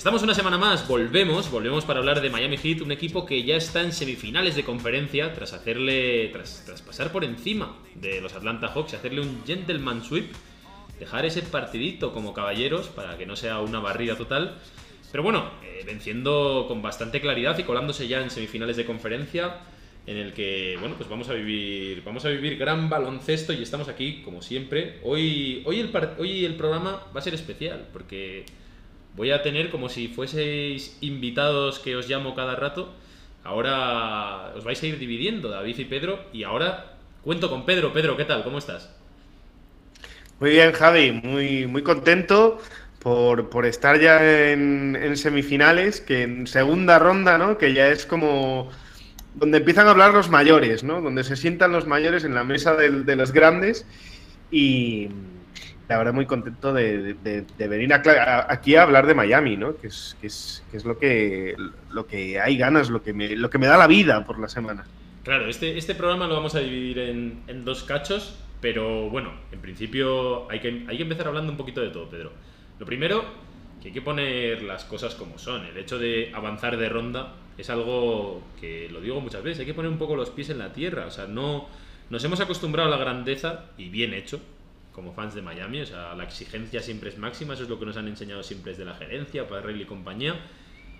Estamos una semana más, volvemos, volvemos para hablar de Miami Heat, un equipo que ya está en semifinales de conferencia tras hacerle, tras, tras pasar por encima de los Atlanta Hawks hacerle un gentleman sweep, dejar ese partidito como caballeros para que no sea una barrida total. Pero bueno, eh, venciendo con bastante claridad y colándose ya en semifinales de conferencia, en el que, bueno, pues vamos a vivir, vamos a vivir gran baloncesto y estamos aquí, como siempre. Hoy, hoy, el, hoy el programa va a ser especial, porque voy a tener como si fueseis invitados que os llamo cada rato. Ahora os vais a ir dividiendo, David y Pedro, y ahora cuento con Pedro. Pedro, ¿qué tal? ¿Cómo estás? Muy bien, Javi, muy, muy contento por, por estar ya en, semifinales, que en segunda ronda, ¿no? Que ya es como donde empiezan a hablar los mayores, ¿no? Donde se sientan los mayores en la mesa del- de, los grandes y la verdad muy contento de, de- venir aquí a hablar de Miami, ¿no? Que es, que es, que es lo, que, lo que hay ganas, lo que, me, lo que me da la vida por la semana. Claro, este, este programa lo vamos a dividir en, en dos cachos, pero bueno, en principio hay que, hay que empezar hablando un poquito de todo, Pedro. Lo primero, que hay que poner las cosas como son. El hecho de avanzar de ronda es algo que lo digo muchas veces, hay que poner un poco los pies en la tierra. O sea, no nos hemos acostumbrado a la grandeza y bien hecho, como fans de Miami. O sea, la exigencia siempre es máxima, eso es lo que nos han enseñado siempre desde la gerencia, Parrell y compañía.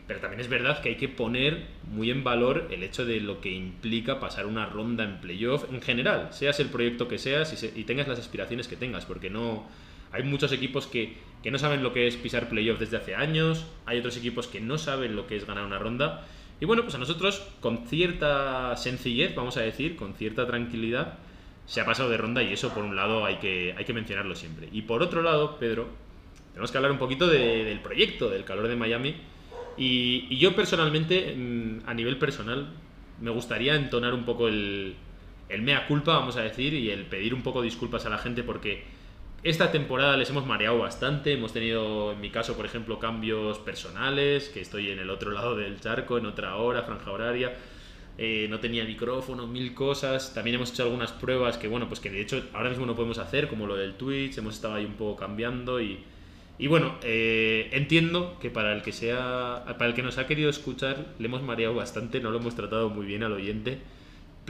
Pero también es verdad que hay que poner muy en valor el hecho de lo que implica pasar una ronda en playoff en general, seas el proyecto que seas y, se- y tengas las aspiraciones que tengas, porque no hay muchos equipos que, que no saben lo que es pisar playoff desde hace años, hay otros equipos que no saben lo que es ganar una ronda. Y bueno, pues a nosotros con cierta sencillez, vamos a decir, con cierta tranquilidad, se ha pasado de ronda y eso por un lado hay que, hay que mencionarlo siempre. Y por otro lado, Pedro, tenemos que hablar un poquito de- del proyecto, del calor de Miami. Y, y yo personalmente, mm, a nivel personal, me gustaría entonar un poco el, el mea culpa, vamos a decir, y el pedir un poco disculpas a la gente porque esta temporada les hemos mareado bastante. Hemos tenido, en mi caso, por ejemplo, cambios personales, que estoy en el otro lado del charco, en otra hora, franja horaria. Eh, no tenía micrófono, mil cosas. También hemos hecho algunas pruebas que, bueno, pues que de hecho ahora mismo no podemos hacer, como lo del Twitch. Hemos estado ahí un poco cambiando y, y bueno, eh, entiendo que para el que sea, para el que nos ha querido escuchar, le hemos mareado bastante, no lo hemos tratado muy bien al oyente.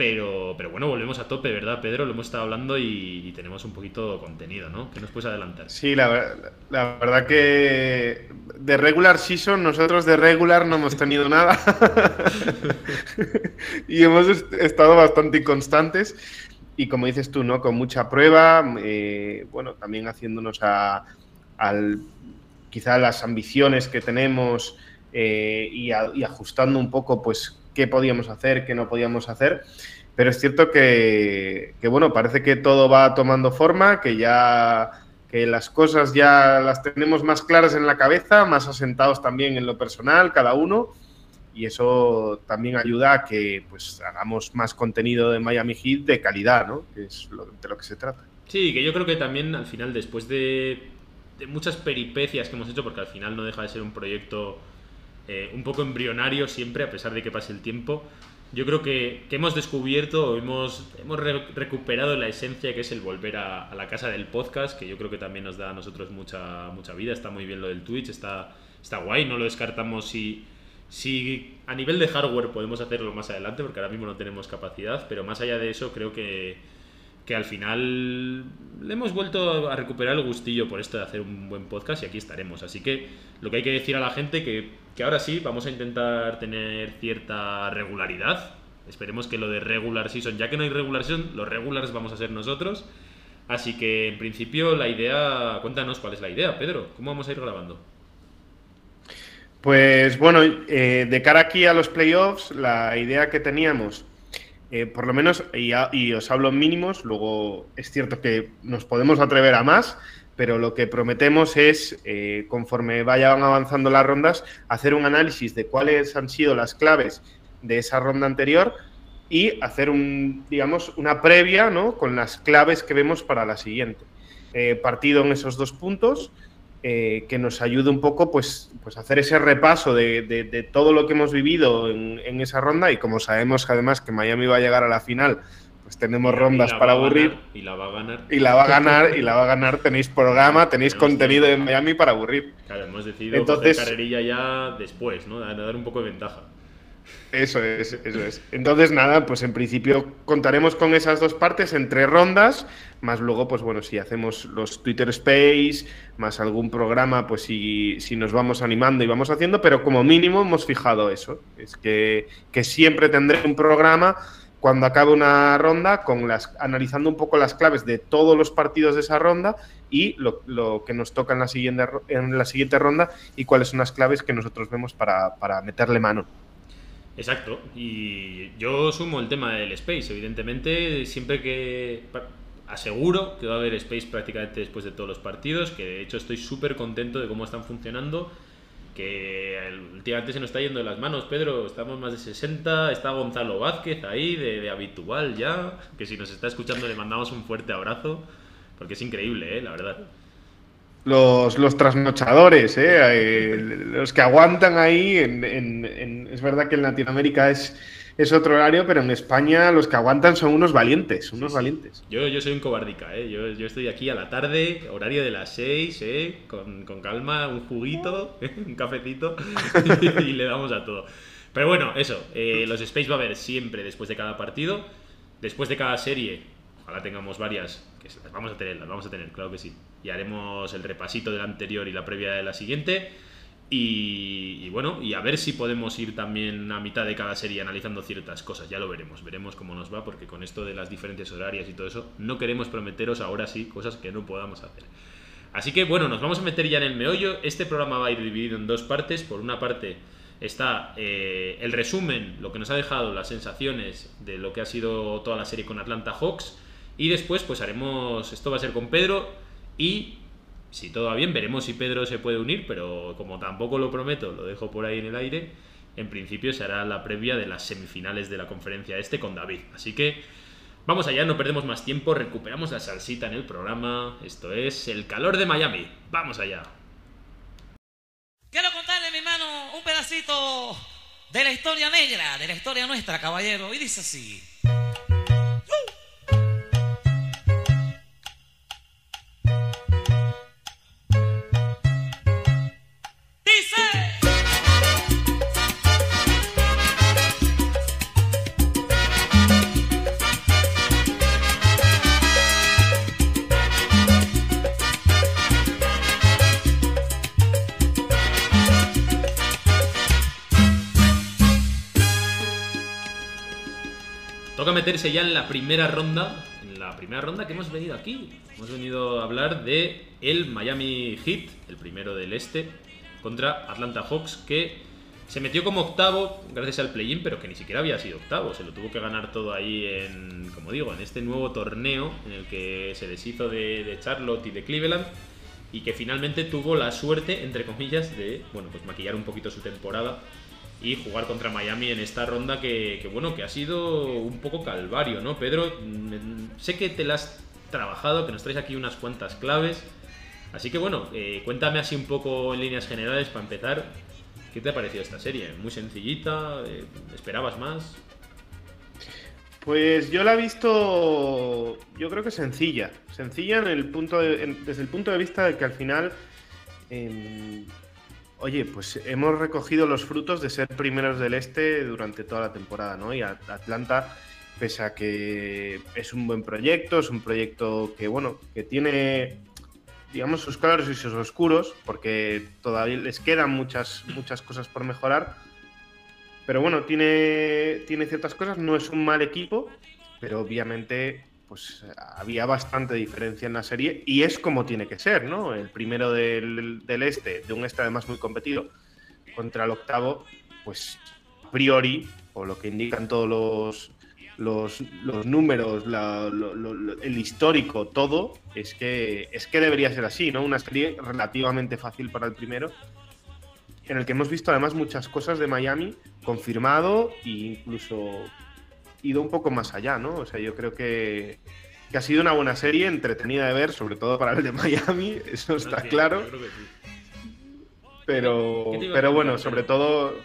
Pero, pero bueno, volvemos a tope, ¿verdad, Pedro? Lo hemos estado hablando y, tenemos un poquito de contenido, ¿no? ¿Qué nos puedes adelantar? Sí, la, ver- la verdad que de regular season nosotros de regular no hemos tenido nada y hemos est- estado bastante inconstantes y como dices tú, ¿no? Con mucha prueba, eh, bueno, también haciéndonos a, al, quizá las ambiciones que tenemos eh, y, y ajustando un poco, pues, qué podíamos hacer, qué no podíamos hacer. Pero es cierto que, que, bueno, parece que todo va tomando forma, que ya que las cosas ya las tenemos más claras en la cabeza, más asentados también en lo personal, cada uno, y eso también ayuda a que pues hagamos más contenido de Miami Heat de calidad, ¿no? Que es lo- de lo que se trata. Sí, que yo creo que también al final, después de, de muchas peripecias que hemos hecho, porque al final no deja de ser un proyecto eh, un poco embrionario siempre, a pesar de que pase el tiempo, yo creo que, que hemos descubierto, hemos, hemos re- recuperado la esencia que es el volver a, a la casa del podcast, que yo creo que también nos da a nosotros mucha, mucha vida, está muy bien lo del Twitch, está, está guay, no lo descartamos si, si a nivel de hardware podemos hacerlo más adelante, porque ahora mismo no tenemos capacidad, pero más allá de eso creo que, que al final le hemos vuelto a recuperar el gustillo por esto de hacer un buen podcast y aquí estaremos. Así que lo que hay que decir a la gente que, que ahora sí vamos a intentar tener cierta regularidad. Esperemos que lo de regular season, ya que no hay regular season, los regulars vamos a ser nosotros. Así que en principio la idea, cuéntanos cuál es la idea, Pedro, ¿cómo vamos a ir grabando? Pues bueno, eh, de cara aquí a los playoffs, la idea que teníamos, eh, por lo menos, y, y os hablo en mínimos, luego es cierto que nos podemos atrever a más, pero lo que prometemos es, eh, conforme vayan avanzando las rondas, hacer un análisis de cuáles han sido las claves de esa ronda anterior y hacer un, digamos, una previa ¿no? con las claves que vemos para la siguiente. Eh, partido en esos dos puntos, eh, que nos ayude un poco pues, pues hacer ese repaso de, todo lo que hemos vivido en, en, esa ronda y como sabemos además que Miami va a llegar a la final pues tenemos rondas para aburrir. y la va a ganar. Y la va a ganar, y la va a ganar. Tenéis programa, tenéis contenido en Miami para aburrir. Claro, hemos decidido Entonces, carrerilla ya después, ¿no? dar un poco de ventaja. Eso es, eso es. Entonces, nada, pues en principio contaremos con esas dos partes entre rondas, más luego, pues bueno, si hacemos los Twitter Space, más algún programa, pues si, si nos vamos animando y vamos haciendo, pero como mínimo hemos fijado eso, es que, que siempre tendré un programa cuando acabe una ronda, con las, analizando un poco las claves de todos los partidos de esa ronda y lo, que nos toca en la, siguiente, en la siguiente ronda y cuáles son las claves que nosotros vemos para, meterle mano. Exacto, y yo sumo el tema del space, evidentemente, siempre que aseguro que va a haber space prácticamente después de todos los partidos, que de hecho estoy súper contento de cómo están funcionando que últimamente se nos está yendo de las manos, Pedro. Estamos más de 60. Está Gonzalo Vázquez ahí, de, habitual ya. Que si nos está escuchando le mandamos un fuerte abrazo. Porque es increíble, ¿eh? la verdad. Los, los trasnochadores, ¿eh? eh los que aguantan ahí. es verdad que en Latinoamérica es es otro horario, pero en España los que aguantan son unos valientes, unos valientes. Yo, yo soy un cobardica, ¿eh? yo, yo, estoy aquí a la tarde, horario de las 6, ¿eh? con, con calma, un juguito, un cafecito y le damos a todo. Pero bueno, eso, eh, los Space va a haber siempre después de cada partido, después de cada serie, ojalá tengamos varias, que las vamos a tener, las vamos a tener, claro que sí. Y haremos el repasito del anterior y la previa de la siguiente. Y, bueno, y a ver si podemos ir también a mitad de cada serie analizando ciertas cosas. Ya lo veremos, veremos cómo nos va, porque con esto de las diferentes horarias y todo eso, no queremos prometeros ahora sí cosas que no podamos hacer. Así que bueno, nos vamos a meter ya en el meollo. Este programa va a ir dividido en dos partes. Por una parte está eh, el resumen, lo que nos ha dejado las sensaciones de lo que ha sido toda la serie con Atlanta Hawks. Y después pues haremos, esto va a ser con Pedro y si todo va bien, veremos si Pedro se puede unir, pero como tampoco lo prometo, lo dejo por ahí en el aire. En principio será la previa de las semifinales de la conferencia este con David. Así que vamos allá, no perdemos más tiempo, recuperamos la salsita en el programa. Esto es El calor de Miami. Vamos allá. Quiero contarle, mi hermano, un pedacito de la historia negra, de la historia nuestra, caballero. Y dice así. Meterse ya en la primera ronda. En la primera ronda que hemos venido aquí. Hemos venido a hablar de el Miami Heat, el primero del este, contra Atlanta Hawks, que se metió como octavo gracias al play-in, pero que ni siquiera había sido octavo. Se lo tuvo que ganar todo ahí en, como digo, en este nuevo torneo en el que se deshizo de, de Charlotte y de Cleveland y que finalmente tuvo la suerte, entre comillas, de bueno, pues maquillar un poquito su temporada y jugar contra Miami en esta ronda que, bueno, que ha sido un poco calvario, ¿no? Pedro, mm, sé que te la has trabajado, que nos traes aquí unas cuantas claves, así que bueno, eh, cuéntame así un poco en líneas generales para empezar, ¿qué te ha parecido esta serie? ¿Muy sencillita? Eh, ¿Esperabas más? Pues yo la he visto, yo creo que sencilla, sencilla en el punto desde el punto de vista de que al final em, Oye, pues hemos recogido los frutos de ser primeros del este durante toda la temporada, ¿no? Y Atlanta, pese a que es un buen proyecto, es un proyecto que, bueno, que tiene, digamos, sus claros y sus oscuros, porque todavía les quedan muchas, muchas cosas por mejorar. Pero bueno, tiene, tiene ciertas cosas, no es un mal equipo, pero obviamente pues había bastante diferencia en la serie y es como tiene que ser, ¿no? El primero del, este, de un este además muy competido, contra el octavo, pues a priori, o lo que indican todos los, los, números, el histórico, todo, es que, es que debería ser así, ¿no? Una serie relativamente fácil para el primero, en el que hemos visto además muchas cosas de Miami, confirmado e incluso ido un poco más allá, ¿no? O sea, yo creo que, que ha sido una buena serie, entretenida de ver, sobre todo para el de Miami, eso está Sí, claro, yo creo que sí. pero, ¿Qué te iba a pero bueno, sobre todo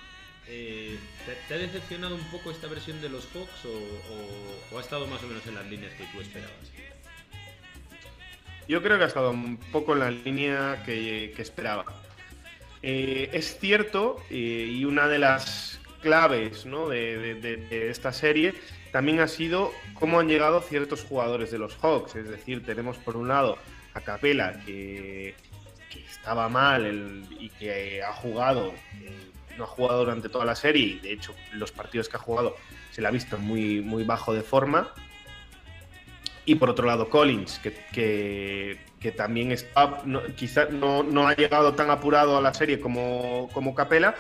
Eh, ¿te, te ha decepcionado un poco esta versión de los Hawks o, o- o ha estado más o menos en las líneas que tú esperabas? Yo creo que ha estado un poco en la línea que, que esperaba. Eh, es cierto, eh, y una de las claves de, esta serie también ha sido cómo han llegado ciertos jugadores de los Hawks. Es decir, tenemos por un lado a Capela, que, estaba mal y que ha jugado, eh, no ha jugado durante toda la serie, y de hecho los partidos que ha jugado se le ha visto muy, muy bajo de forma. Y por otro lado, Collins, que, que, también está, no, quizá no, no ha llegado tan apurado a la serie como, como Capela,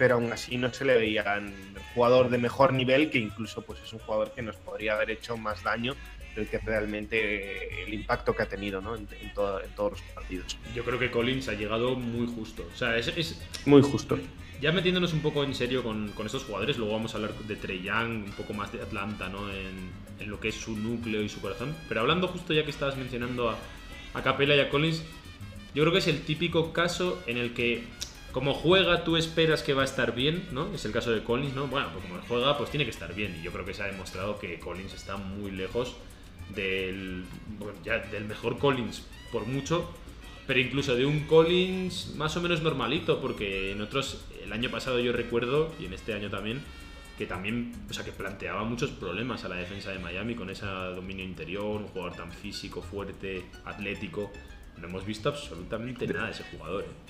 pero aún así no se le veía un jugador de mejor nivel, que incluso pues, es un jugador que nos podría haber hecho más daño del que realmente eh, el impacto que ha tenido ¿no? en, en todo- en todos los partidos. Yo creo que Collins ha llegado muy justo. O sea, es, es- Muy justo. ya metiéndonos un poco en serio con, con estos jugadores, luego vamos a hablar de Trey Young, un poco más de Atlanta, ¿no? En, en lo que es su núcleo y su corazón. Pero hablando justo ya que estabas mencionando a, a Capela y a Collins, yo creo que es el típico caso en el que como juega tú esperas que va a estar bien, ¿no? Es el caso de Collins, ¿no? Bueno, pues como juega pues tiene que estar bien y yo creo que se ha demostrado que Collins está muy lejos del, bueno, ya del mejor Collins por mucho, pero incluso de un Collins más o menos normalito, porque en otros, el año pasado yo recuerdo, y en este año también, que también, o sea, que planteaba muchos problemas a la defensa de Miami con ese dominio interior, un jugador tan físico, fuerte, atlético. No hemos visto absolutamente nada de ese jugador. ¿eh?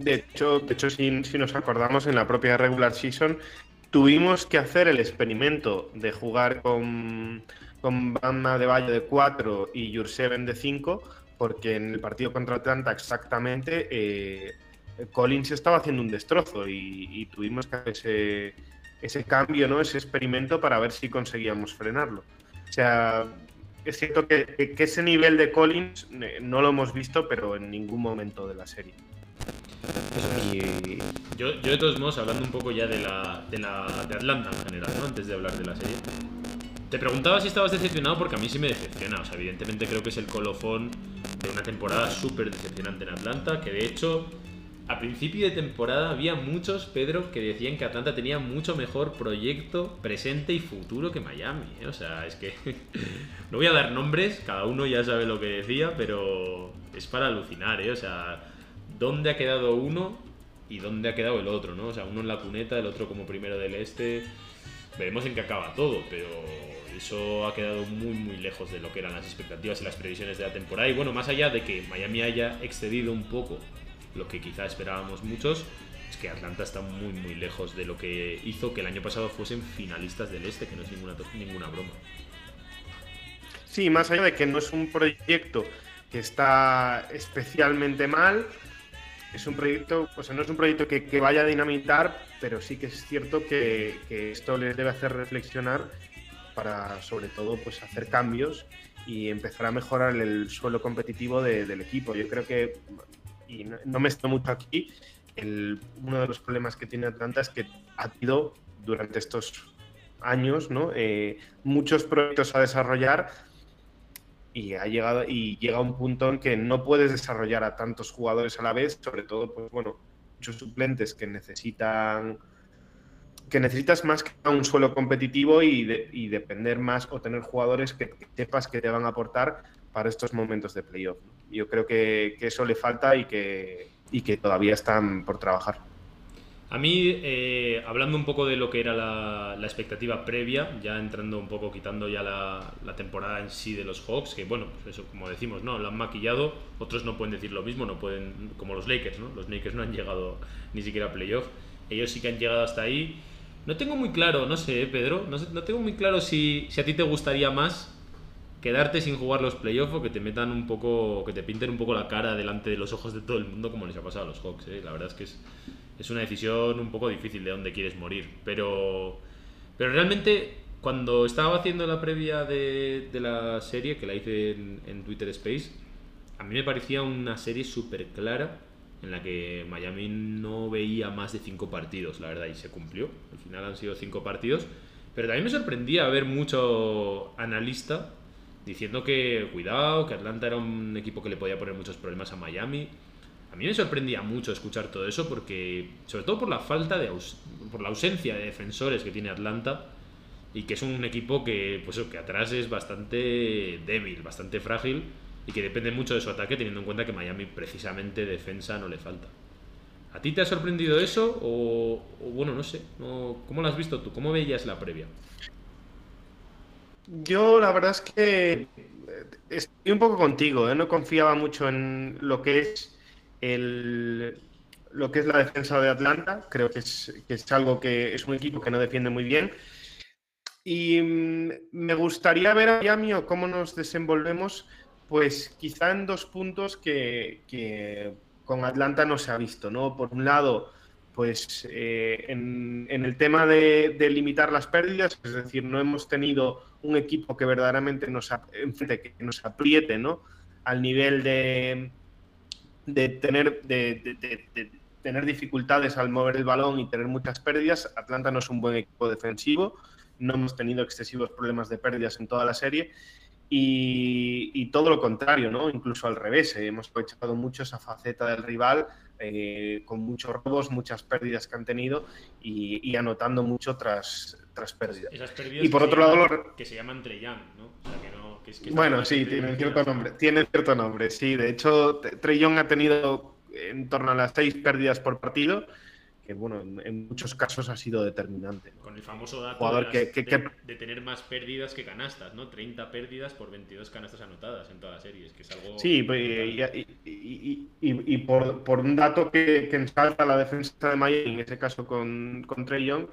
De hecho, de hecho si, nos acordamos, en la propia regular season tuvimos que hacer el experimento de jugar con, con Bama de Valle de 4 y Jurseven de 5, porque en el partido contra Atlanta exactamente eh, Collins estaba haciendo un destrozo y, tuvimos que hacer ese, ese cambio, ¿no? ese experimento para ver si conseguíamos frenarlo. O sea, es cierto que ese nivel de Collins eh, no lo hemos visto, pero en ningún momento de la serie. Y, Yo, yo de todos modos, hablando un poco ya de la, de la de Atlanta en general, ¿no? Antes de hablar de la serie. Te preguntaba si estabas decepcionado porque a mí sí me decepciona. O sea, evidentemente creo que es el colofón de una temporada súper decepcionante en Atlanta. Que de hecho, a principio de temporada había muchos, Pedro, que decían que Atlanta tenía mucho mejor proyecto, presente y futuro que Miami. ¿eh? O sea, es que no voy a dar nombres, cada uno ya sabe lo que decía, pero es para alucinar, ¿eh? O sea, ¿dónde ha quedado uno y dónde ha quedado el otro, ¿no? O sea, uno en la cuneta, el otro como primero del este. Veremos en qué acaba todo, pero eso ha quedado muy muy lejos de lo que eran las expectativas y las previsiones de la temporada. Y bueno, más allá de que Miami haya excedido un poco lo que quizá esperábamos muchos, es que Atlanta está muy muy lejos de lo que hizo que el año pasado fuesen finalistas del este, que no es ninguna, ninguna broma. Sí, más allá de que no es un proyecto que está especialmente mal, es un proyecto, o sea, no es un proyecto que, vaya a dinamitar, pero sí que es cierto que, esto les debe hacer reflexionar para, sobre todo, pues hacer cambios y empezar a mejorar el suelo competitivo de- del equipo. Yo creo que, y no, me estoy mucho aquí, uno de los problemas que tiene Atlanta es que ha tenido durante estos años ¿no? Eh, muchos proyectos a desarrollar y ha llegado y llega un punto en que no puedes desarrollar a tantos jugadores a la vez, sobre todo, pues bueno, muchos suplentes que necesitan que necesitas más que un suelo competitivo y, de- y depender más o tener jugadores que, que sepas que te van a aportar para estos momentos de playoff. Yo creo que, que eso le falta y que, y que todavía están por trabajar. A mí, eh, hablando un poco de lo que era la, expectativa previa, ya entrando un poco, quitando ya la, la temporada en sí de los Hawks, que bueno, pues eso, como decimos, ¿no? Lo han maquillado, otros no pueden decir lo mismo, no pueden, como los Lakers, ¿no? Los Lakers no han llegado ni siquiera a playoff, ellos sí que han llegado hasta ahí. No tengo muy claro, no sé, ¿eh, Pedro, no, sé- no tengo muy claro si, si a ti te gustaría más quedarte sin jugar los playoffs o que te metan un poco, que te pinten un poco la cara delante de los ojos de todo el mundo como les ha pasado a los Hawks. ¿eh? La verdad es que es, es una decisión un poco difícil de dónde quieres morir. Pero, pero realmente cuando estaba haciendo la previa de, de la serie, que la hice en, en Twitter Space, a mí me parecía una serie súper clara en la que Miami no veía más de cinco partidos, la verdad, y se cumplió. Al final han sido cinco partidos. Pero también me sorprendía ver mucho analista diciendo que cuidado, que Atlanta era un equipo que le podía poner muchos problemas a Miami. A mí me sorprendía mucho escuchar todo eso porque, sobre todo por la falta de, aus- por la ausencia de defensores que tiene Atlanta y que es un equipo que, pues que atrás es bastante débil, bastante frágil y que depende mucho de su ataque teniendo en cuenta que Miami precisamente defensa no le falta. ¿A ti te ha sorprendido eso o, o bueno, no sé, ¿cómo lo has visto tú? ¿Cómo veías la previa? Yo la verdad es que eh, estoy un poco contigo, ¿eh? no confiaba mucho en lo que es el lo que es la defensa de Atlanta. Creo que es, que es algo que es un equipo que no defiende muy bien. Y mm, me gustaría ver a Miami o cómo nos desenvolvemos, pues quizá en dos puntos que, que con Atlanta no se ha visto, ¿no? Por un lado, pues eh, en, en el tema de, de limitar las pérdidas, es decir, no hemos tenido un equipo que verdaderamente nos, que nos apriete, ¿no? Al nivel de, de tener, de, de- de- tener dificultades al mover el balón y tener muchas pérdidas. Atlanta no es un buen equipo defensivo, no hemos tenido excesivos problemas de pérdidas en toda la serie. Y, y todo lo contrario, ¿no? Incluso al revés, eh, hemos aprovechado mucho esa faceta del rival eh, con muchos robos, muchas pérdidas que han tenido y, y anotando mucho tras, tras pérdidas. Esas pérdidas Y por otro lado, llaman- lo- que se llaman Treyang, ¿no? O sea, que no que es que Bueno, sí, tienen cierto nombre. Tienen cierto nombre, sí. De hecho, Trey Young ha tenido en torno a las seis pérdidas por partido, que bueno, en, muchos casos ha sido determinante. ¿no? Con el famoso dato Jugador de, las- que- que- de- tener más pérdidas que canastas, ¿no? 30 pérdidas por 22 canastas anotadas en toda la serie. Es que es algo. Sí, pues, y, y- y- y- y por, por un dato que, que ensalza la defensa de Miami, en ese caso con, con Trey Young,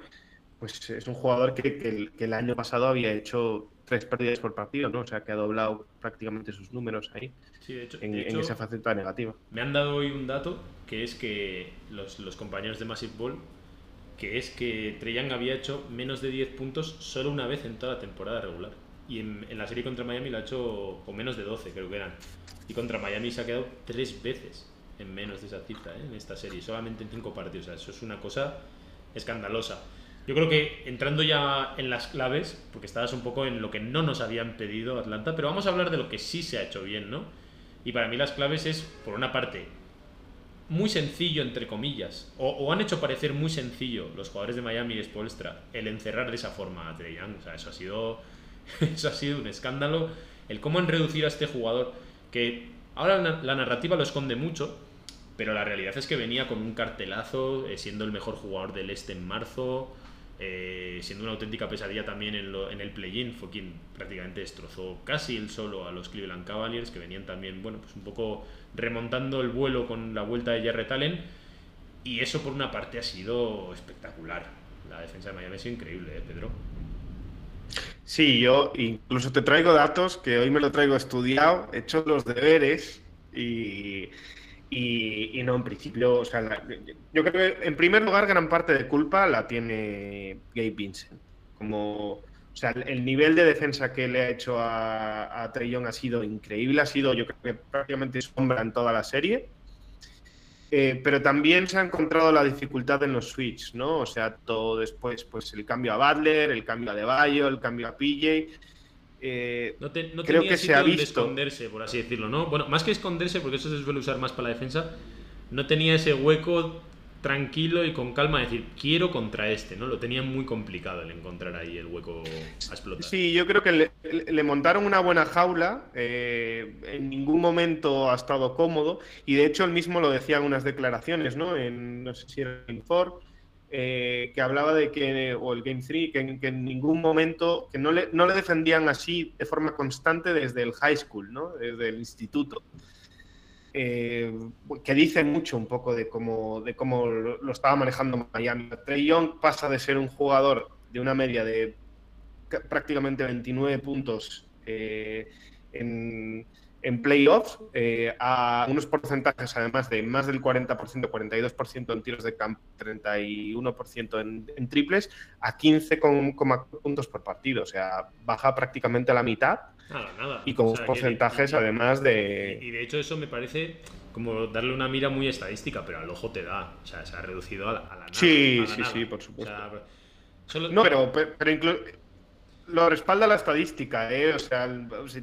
pues es un jugador que, que el, que el año pasado había hecho tres pérdidas por partido, ¿no? O sea, que ha doblado prácticamente sus números ahí, Sí, de hecho, en, de en hecho, esa faceta negativa. me han dado hoy un dato que es que los, los compañeros de Massive Ball, que es que Trey Young había hecho menos de 10 puntos solo una vez en toda la temporada regular. Y en, en la serie contra Miami lo ha hecho con menos de 12, creo que eran. Y contra Miami se ha quedado tres veces en menos de esa cifra ¿eh? en esta serie, solamente en cinco partidos. O sea, eso es una cosa escandalosa. Yo creo que entrando ya en las claves, porque estabas un poco en lo que no nos habían pedido Atlanta, pero vamos a hablar de lo que sí se ha hecho bien, ¿no? Y para mí las claves es, por una parte, muy sencillo, entre comillas, o, han hecho parecer muy sencillo los jugadores de Miami y Spolstra el encerrar de esa forma a Trey Young. O sea, eso ha sido, eso ha sido un escándalo. El cómo han reducido a este jugador, que ahora la, la narrativa lo esconde mucho, pero la realidad es que venía con un cartelazo, eh, siendo el mejor jugador del este en marzo, eh, siendo una auténtica pesadilla también en, lo- en el play-in, fue quien prácticamente destrozó casi el solo a los Cleveland Cavaliers, que venían también, bueno, pues un poco remontando el vuelo con la vuelta de Jarrett Allen, y eso por una parte ha sido espectacular. La defensa de Miami ha sido increíble, ¿eh, Pedro? Sí, yo incluso te traigo datos que hoy me lo traigo estudiado, he hecho los deberes y, y, no, en principio, o sea, la- yo creo que en primer lugar gran parte de culpa la tiene Gabe Vincent. Como, o sea, el, el nivel de defensa que le ha hecho a, a ha sido increíble, ha sido yo creo que prácticamente sombra en toda la serie. Eh, pero también se ha encontrado la dificultad en los switch, ¿no? O sea, todo después, pues el cambio a Butler, el cambio a De Bayo, el cambio a PJ. Eh, No, te- no Creo tenía que se sitio ha donde visto. esconderse, por así decirlo, ¿no? Bueno, más que esconderse, porque eso se suele usar más para la defensa, no tenía ese hueco tranquilo y con calma de decir, quiero contra este, ¿no? Lo tenía muy complicado el encontrar ahí el hueco a explotar. Sí, yo creo que le, le montaron una buena jaula, eh, en ningún momento ha estado cómodo y de hecho él mismo lo decía en unas declaraciones, ¿no? En, no sé si era el Game 4, eh, que hablaba de que, o el Game 3, que, en- ningún momento, que no le, no le defendían así de forma constante desde el high school, ¿no? Desde el instituto. Eh, que dice mucho un poco de cómo, de cómo lo, estaba manejando Miami. Trey Young pasa de ser un jugador de una media de ca- prácticamente 29 puntos eh, en, en playoffs eh, a unos porcentajes además de más del 40%, 42% en tiros de campo, 31% en, en, triples, a 15 puntos por partido. O sea, baja prácticamente a la mitad. Nada, nada. Y con porcentajes además de... Y de hecho eso me parece como darle una mira muy estadística, pero al ojo te da. O sea, se ha reducido a la, nada. Sí, sí, sí, por supuesto. No, pero, pero, incluso lo respalda la estadística, ¿eh? O sea,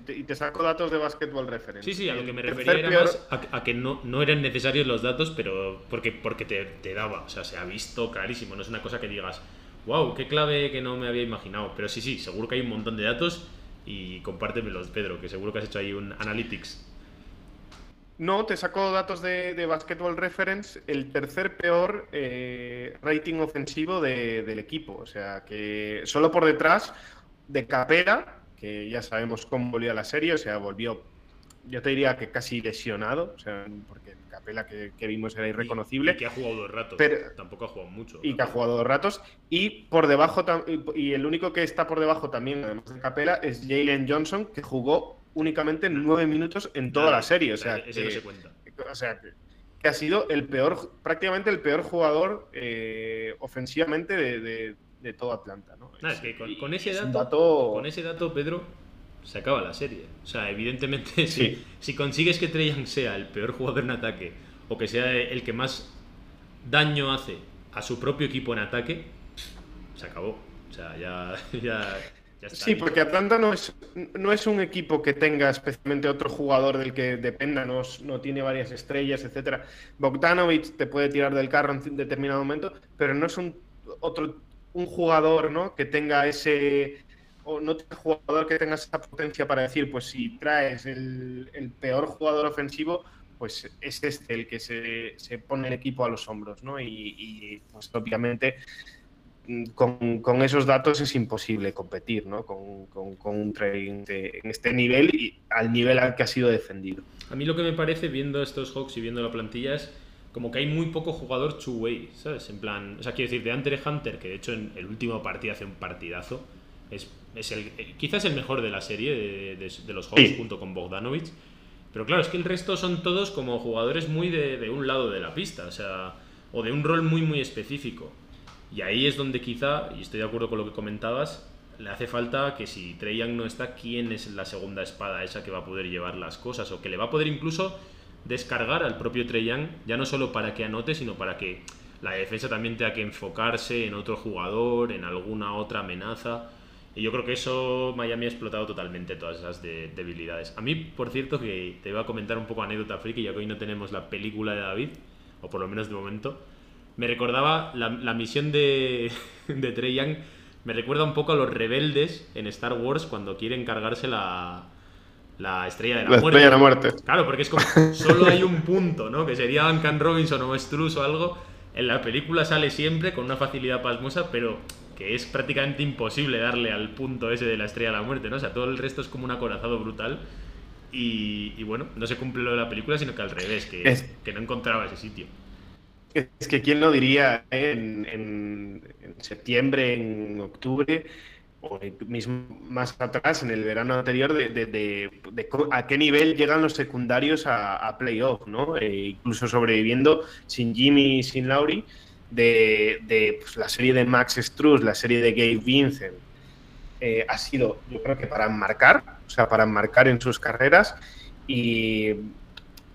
y te saco datos de Basketball Reference. Sí, sí, a lo que me refería era más a, que no, no, eran necesarios los datos, pero porque, porque te, te, daba. O sea, se ha visto clarísimo. No es una cosa que digas, wow, qué clave que no me había imaginado. Pero sí, sí, seguro que hay un montón de datos y compártemelos, Pedro, que seguro que has hecho ahí un analytics. No, te saco datos de, de Basketball Reference, el tercer peor eh, rating ofensivo del equipo. O sea, que solo por detrás de Capela, que ya sabemos cómo volvió a la serie, o sea, volvió, yo te diría que casi lesionado, o sea, porque el Capela que, vimos era irreconocible. Y, que ha jugado dos ratos, pero, tampoco ha jugado mucho. Y que ha jugado dos ratos, y por debajo, y el único que está por debajo también, además de Capela, es Jalen Johnson, que jugó únicamente nueve minutos en toda la serie, o sea, ese no se cuenta. O sea, que, ha sido el peor, prácticamente el peor jugador eh, ofensivamente de, de todo Atlanta. ¿no? es, que con, ese dato, con ese dato, Pedro, se acaba la serie. O sea, evidentemente, si, si consigues que Trey sea el peor jugador en ataque o que sea el que más daño hace a su propio equipo en ataque, se acabó. O sea, ya, ya, está. Sí, porque Atlanta no es, no es un equipo que tenga especialmente otro jugador del que dependa, no, no tiene varias estrellas, etcétera. Bogdanovich te puede tirar del carro en determinado momento, pero no es un otro un jugador ¿no? que tenga ese o no un jugador que tenga esa potencia para decir, pues si traes el, peor jugador ofensivo, pues es este el que se, pone el equipo a los hombros, ¿no? Y, pues obviamente mm, con, esos datos es imposible competir, ¿no? Con, un trade en este nivel y al nivel al que ha sido defendido. A mí lo que me parece, viendo estos Hawks y viendo la plantilla, es como que hay muy poco jugador two-way, ¿sabes? En plan, o sea, quiero decir, de Andre Hunter, que de hecho en el último partido hace un partidazo, es, es el, quizás el mejor de la serie de, los Hawks junto con Bogdanovich. Pero claro, es que el resto son todos como jugadores muy de, un lado de la pista, o sea, o de un rol muy, muy específico. Y ahí es donde quizá, y estoy de acuerdo con lo que comentabas, le hace falta que si Trey Young no está, ¿quién es la segunda espada esa que va a poder llevar las cosas? O que le va a poder incluso descargar al propio Trey Young, ya no solo para que anote, sino para que la defensa también tenga que enfocarse en otro jugador, en alguna otra amenaza. Y yo creo que eso Miami ha explotado totalmente todas esas debilidades. A mí, por cierto, que te iba a comentar un poco anécdota friki, ya que hoy no tenemos la película de David, o por lo menos de momento. Me recordaba la, misión de, de Trey Young, me recuerda un poco a los rebeldes en Star Wars cuando quieren cargarse la, la estrella de la, muerte. Estrella de la muerte. Claro, porque es como, solo hay un punto, ¿no? Que sería Duncan Robinson o Struz o algo. En la película sale siempre con una facilidad pasmosa, pero que es prácticamente imposible darle al punto ese de la estrella de la muerte, ¿no? O sea, todo el resto es como un acorazado brutal. Y, bueno, no se cumple lo de la película, sino que al revés, que, que no encontraba ese sitio. Es que quién lo diría en, en septiembre, en octubre, o mismo más atrás, en el verano anterior, de, a qué nivel llegan los secundarios a, playoff, ¿no? Eh, incluso sobreviviendo sin Jimmy y sin Laurie, de, pues, la serie de Max Struz, la serie de Gabe Vincent, eh, ha sido, yo creo que para marcar, o sea, para marcar en sus carreras y,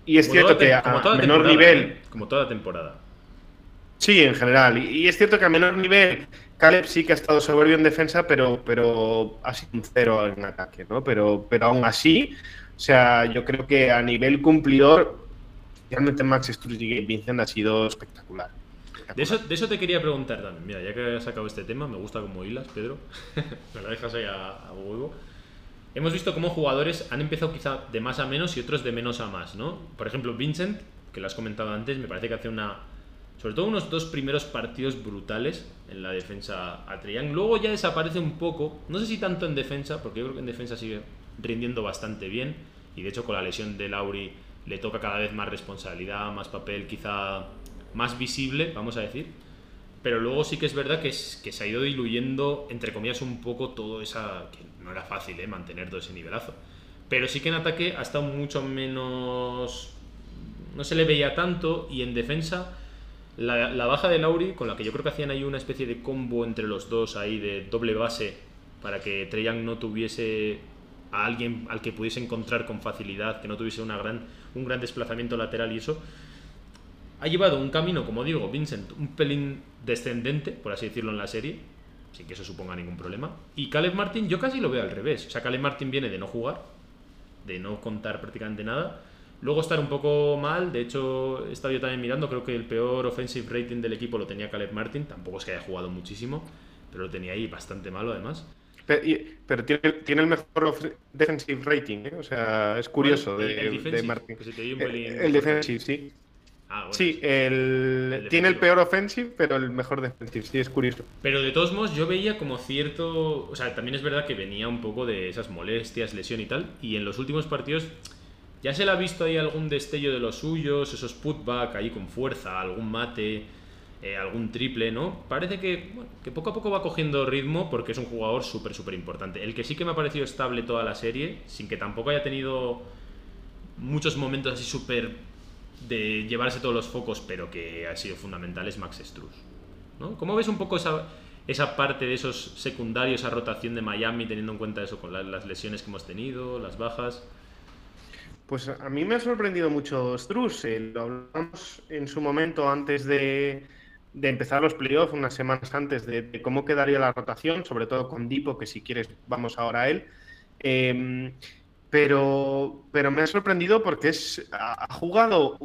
y es cierto que a menor nivel... ¿eh? Como toda temporada. Sí, en general. y es cierto que a menor nivel Caleb sí que ha estado soberbio en defensa, pero, pero ha sido un cero en ataque, ¿no? Pero, pero aún así, o sea, yo creo que a nivel cumplidor, realmente Max Struz y Vincent ha sido espectacular. De eso, de eso te quería preguntar también. Mira, ya que has sacado este tema, me gusta como hilas, Pedro. me la dejas ahí a, huevo. Hemos visto cómo jugadores han empezado quizá de más a menos y otros de menos a más, ¿no? Por ejemplo, Vincent, que lo has comentado antes, me parece que hace una sobre todo unos dos primeros partidos brutales en la defensa a Triang. Luego ya desaparece un poco, no sé si tanto en defensa, porque yo creo que en defensa sigue rindiendo bastante bien. Y de hecho con la lesión de Lauri le toca cada vez más responsabilidad, más papel, quizá más visible, vamos a decir. Pero luego sí que es verdad que, que se ha ido diluyendo, entre comillas, un poco todo esa... que no era fácil ¿eh? mantener todo ese nivelazo. Pero sí que en ataque ha estado mucho menos. No se le veía tanto. Y en defensa, la, baja de Lauri, con la que yo creo que hacían ahí una especie de combo entre los dos, ahí de doble base, para que Trae Young no tuviese a alguien al que pudiese encontrar con facilidad, que no tuviese una gran, un gran desplazamiento lateral y eso. Ha llevado un camino, como digo, Vincent, un pelín descendente, por así decirlo, en la serie, sin que eso suponga ningún problema. Y Caleb Martin, yo casi lo veo al revés. O sea, Caleb Martin viene de no jugar, de no contar prácticamente nada. Luego estar un poco mal, de hecho he estado yo también mirando, creo que el peor offensive rating del equipo lo tenía Caleb Martin, tampoco es que haya jugado muchísimo, pero lo tenía ahí bastante malo además. Pero, tiene, tiene el mejor defensive rating, ¿eh? O sea, es curioso El- el de Martin. que se te dio un Eh, pelín- El, defensive, sí. Ah, bueno, sí, el, El tiene el peor offensive, pero el mejor defensive, sí, es curioso. Pero de todos modos yo veía como cierto... O sea, también es verdad que venía un poco de esas molestias, lesión y tal. Y en los últimos partidos ya se le ha visto ahí algún destello de los suyos, esos putback ahí con fuerza, algún mate, eh, algún triple, ¿no? Parece que, bueno, que poco a poco va cogiendo ritmo porque es un jugador súper, súper importante. El que sí que me ha parecido estable toda la serie, sin que tampoco haya tenido muchos momentos así súper de llevarse todos los focos, pero que ha sido fundamental es Max Struz. ¿no? ¿Cómo ves un poco esa, parte de esos secundarios, esa rotación de Miami, teniendo en cuenta eso con la- las lesiones que hemos tenido, las bajas? Pues a mí me ha sorprendido mucho Struz. eh, lo hablamos en su momento antes de, de empezar los playoffs, unas semanas antes de, cómo quedaría la rotación, sobre todo con Dipo, que si quieres vamos ahora a él. Eh, pero, pero me ha sorprendido porque es, ha, jugado,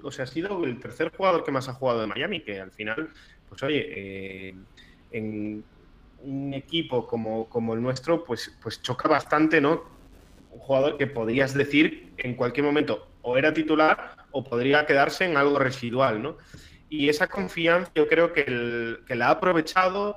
o sea, ha sido el tercer jugador que más ha jugado de Miami, que al final, pues oye, eh, en un equipo como, como el nuestro, pues, pues choca bastante, ¿no? Un jugador que podrías decir en cualquier momento o era titular o podría quedarse en algo residual, ¿no? Y esa confianza yo creo que, el- que la ha aprovechado,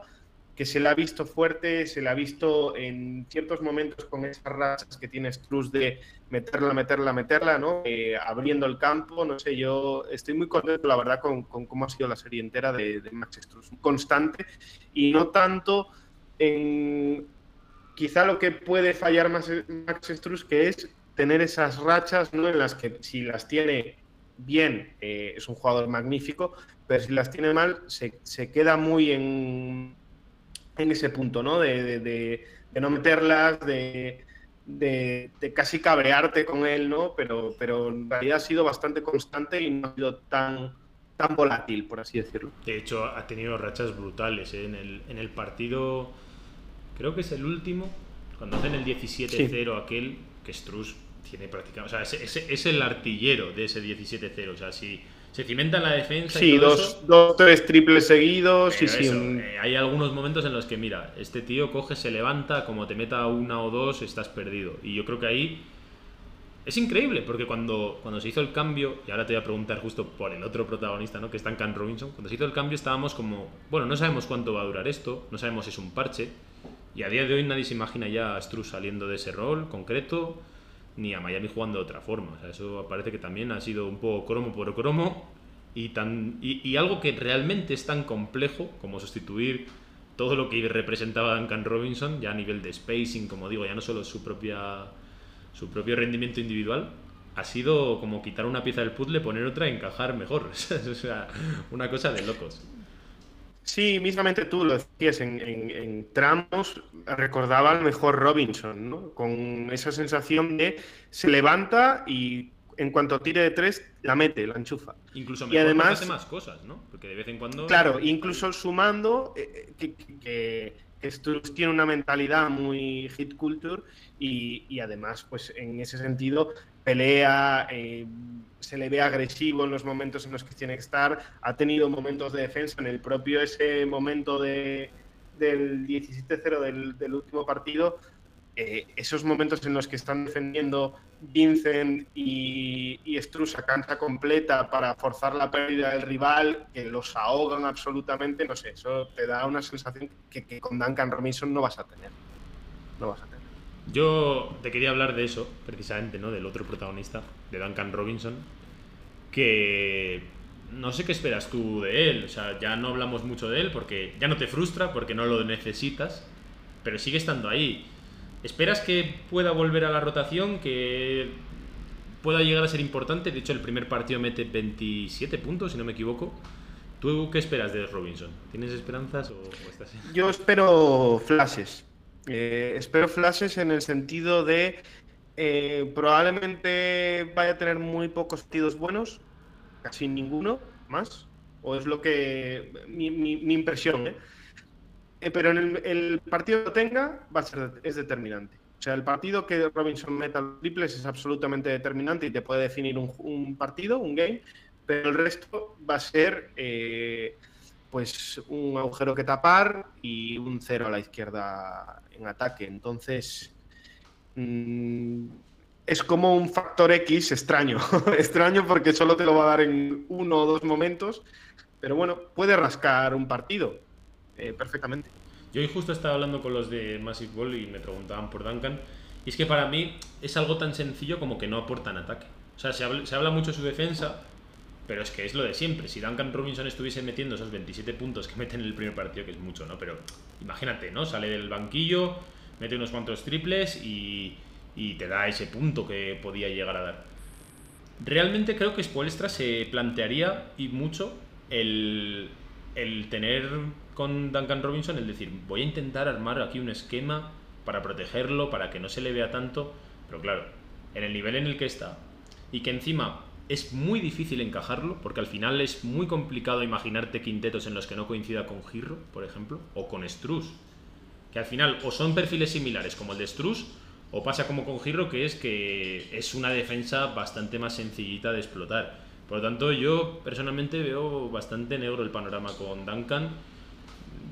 que se la ha visto fuerte, se la ha visto en ciertos momentos con esas rachas que tiene Struz de meterla, meterla, meterla, ¿no? Eh, abriendo el campo, no sé, yo estoy muy contento, la verdad, con, con cómo ha sido la serie entera de, de Max Struz, constante y no tanto en quizá lo que puede fallar más Max que es tener esas rachas ¿no? en las que si las tiene bien eh, es un jugador magnífico, pero si las tiene mal se, se queda muy en, en ese punto, ¿no? De, de- no meterlas, de casi cabrearte con él, ¿no? Pero, pero en realidad ha sido bastante constante y no ha sido tan, tan volátil, por así decirlo. De hecho, ha tenido rachas brutales ¿eh? en, el, en el partido, creo que es el último, cuando hacen el 17-0 aquel, que Struz tiene prácticamente... O sea, es, es- es el artillero de ese 17-0. O sea, si se cimenta en la defensa... y Sí, todo dos, eso, dos, tres triples seguidos, sí, Pero sí. eso, un- eh, hay algunos momentos en los que, mira, este tío coge, se levanta, como te meta una o dos, estás perdido. Y yo creo que ahí es increíble, porque cuando, cuando se hizo el cambio, y ahora te voy a preguntar justo por el otro protagonista, ¿no? que está en Can Robinson, cuando se hizo el cambio estábamos como, bueno, no sabemos cuánto va a durar esto, no sabemos si es un parche, y a día de hoy nadie se imagina ya a Struz saliendo de ese rol concreto, ni a Miami jugando de otra forma. O sea, eso parece que también ha sido un poco cromo por cromo y, tan, y, y algo que realmente es tan complejo como sustituir todo lo que representaba Duncan Robinson, ya a nivel de spacing, como digo, ya no solo su propia su propio rendimiento individual, ha sido como quitar una pieza del puzzle, poner otra y encajar mejor. o sea, una cosa de locos. Sí, mismamente tú lo decías, en, en- en tramos recordaba al mejor Robinson, ¿no? Con esa sensación de se levanta y en cuanto tire de tres, la mete, la enchufa. Incluso Y mejor porque además- hace más cosas, ¿no? Porque de vez en cuando... Claro, incluso sumando eh, que, que, que tiene una mentalidad muy hit culture y, y además, pues en ese sentido, pelea, eh, se le ve agresivo en los momentos en los que tiene que estar, ha tenido momentos de defensa en el propio ese momento de, del 17-0 del, último partido, eh, esos momentos en los que están defendiendo Vincent y, y Struz a cancha completa para forzar la pérdida del rival, que los ahogan absolutamente, no sé, eso te da una sensación que, que con Duncan Robinson no vas a tener. No vas a tener. Yo te quería hablar de eso, precisamente, ¿no? Del otro protagonista, de Duncan Robinson, que no sé qué esperas tú de él. O sea, ya no hablamos mucho de él porque ya no te frustra, porque no lo necesitas, pero sigue estando ahí. ¿Esperas que pueda volver a la rotación? ¿Que pueda llegar a ser importante? De hecho, el primer partido mete 27 puntos, si no me equivoco. ¿Tú qué esperas de Robinson? ¿Tienes esperanzas o, estás...? Yo espero flashes. Eh, espero flashes en el sentido de eh, probablemente vaya a tener muy pocos partidos buenos, casi ninguno más, o es lo que mi, mi, impresión. ¿eh? ¿eh? pero en el, partido que tenga va a ser es determinante. O sea, el partido que Robinson meta triples es absolutamente determinante y te puede definir un, un partido, un game, pero el resto va a ser eh, pues un agujero que tapar y un cero a la izquierda en ataque. Entonces, mm, es como un factor X extraño, extraño porque solo te lo va a dar en uno o dos momentos, pero bueno, puede rascar un partido eh, perfectamente. Yo hoy justo estaba hablando con los de Massive Ball y me preguntaban por Duncan. Y es que para mí es algo tan sencillo como que no aporta en ataque. O sea, se habla, se habla mucho de su defensa, pero es que es lo de siempre. Si Duncan Robinson estuviese metiendo esos 27 puntos que mete en el primer partido, que es mucho, ¿no? Pero imagínate, ¿no? Sale del banquillo, mete unos cuantos triples y, y te da ese punto que podía llegar a dar. Realmente creo que Spoelstra se plantearía y mucho el, el tener con Duncan Robinson, el decir, voy a intentar armar aquí un esquema para protegerlo, para que no se le vea tanto, pero claro, en el nivel en el que está, y que encima es muy difícil encajarlo, porque al final es muy complicado imaginarte quintetos en los que no coincida con Girro, por ejemplo, o con Struz. Que al final o son perfiles similares como el de Struz, o pasa como con Girro, que es que es una defensa bastante más sencillita de explotar. Por lo tanto, yo personalmente veo bastante negro el panorama con Duncan.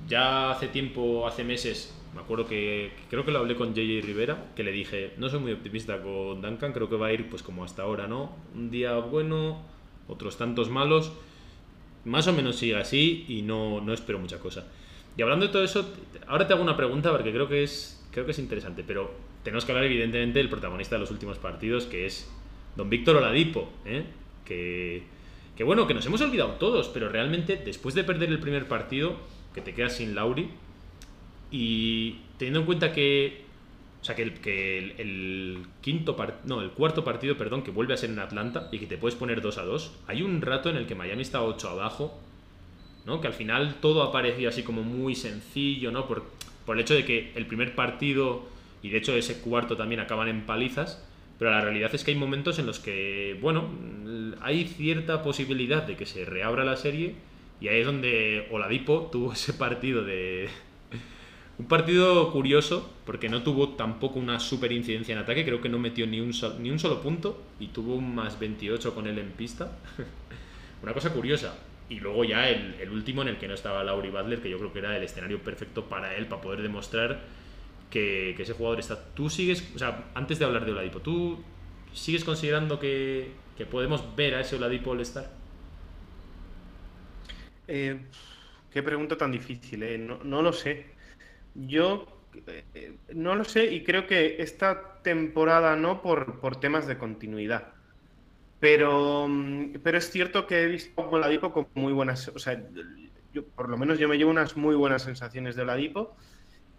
Ya hace tiempo, hace meses, me acuerdo que creo que lo hablé con JJ Rivera, que le dije, no soy muy optimista con Duncan, creo que va a ir pues como hasta ahora, ¿no? Un día bueno, otros tantos malos. Más o menos sigue así y no, no espero mucha cosa. Y hablando de todo eso, ahora te hago una pregunta porque creo que es, creo que es interesante, pero tenemos que hablar evidentemente del protagonista de los últimos partidos, que es don Víctor Oladipo, ¿eh? que, que bueno, que nos hemos olvidado todos, pero realmente después de perder el primer partido, que te quedas sin Lauri, y teniendo en cuenta que. O sea, que el, que el, quinto no, el cuarto partido, perdón, que vuelve a ser en Atlanta y que te puedes poner 2 a 2. Hay un rato en el que Miami está 8 abajo, ¿no? Que al final todo ha parecido así como muy sencillo, ¿no? Por, por el hecho de que el primer partido y de hecho ese cuarto también acaban en palizas. Pero la realidad es que hay momentos en los que, bueno, hay cierta posibilidad de que se reabra la serie y ahí es donde Oladipo tuvo ese partido de, un partido curioso, porque no tuvo tampoco una super incidencia en ataque, creo que no metió ni un, ni un solo punto y tuvo un más 28 con él en pista. una cosa curiosa. Y luego ya el, último en el que no estaba Laurie Butler, que yo creo que era el escenario perfecto para él, para poder demostrar que, ese jugador está... Tú sigues, o sea, antes de hablar de Oladipo, ¿tú sigues considerando que, podemos ver a ese Oladipo All-Star? Eh, qué pregunta tan difícil, eh. no, no lo sé. Yo eh, no lo sé y creo que esta temporada no por, por temas de continuidad. Pero, mm, pero es cierto que he visto a Oladipo con muy buenas, o sea, por lo menos yo me llevo unas muy buenas sensaciones de Oladipo,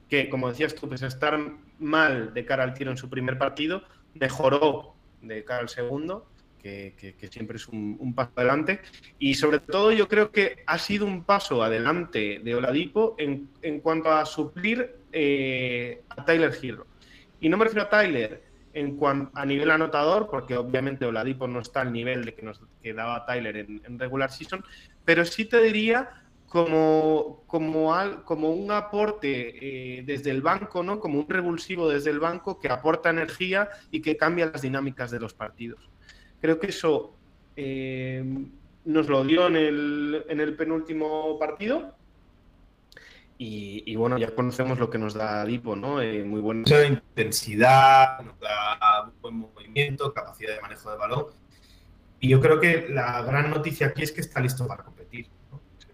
que como decías tú, pues estar mal de cara al tiro en su primer partido, mejoró de cara al segundo que, siempre es un, paso adelante. Y sobre todo yo creo que ha sido un paso adelante de Oladipo en, en cuanto a suplir eh, a Tyler Hero. Y no me refiero a Tyler en a nivel anotador, porque obviamente Oladipo no está al nivel de que nos que daba Tyler en, regular season, pero sí te diría como, como, como un aporte eh, desde el banco, ¿no? como un revulsivo desde el banco que aporta energía y que cambia las dinámicas de los partidos. Creo que eso eh, nos lo dio en el, en el penúltimo partido. Y, bueno, ya conocemos lo que nos da Dipo, ¿no? Eh, muy buena intensidad, nos da buen movimiento, capacidad de manejo de balón. Y yo creo que la gran noticia aquí es que está listo para competir.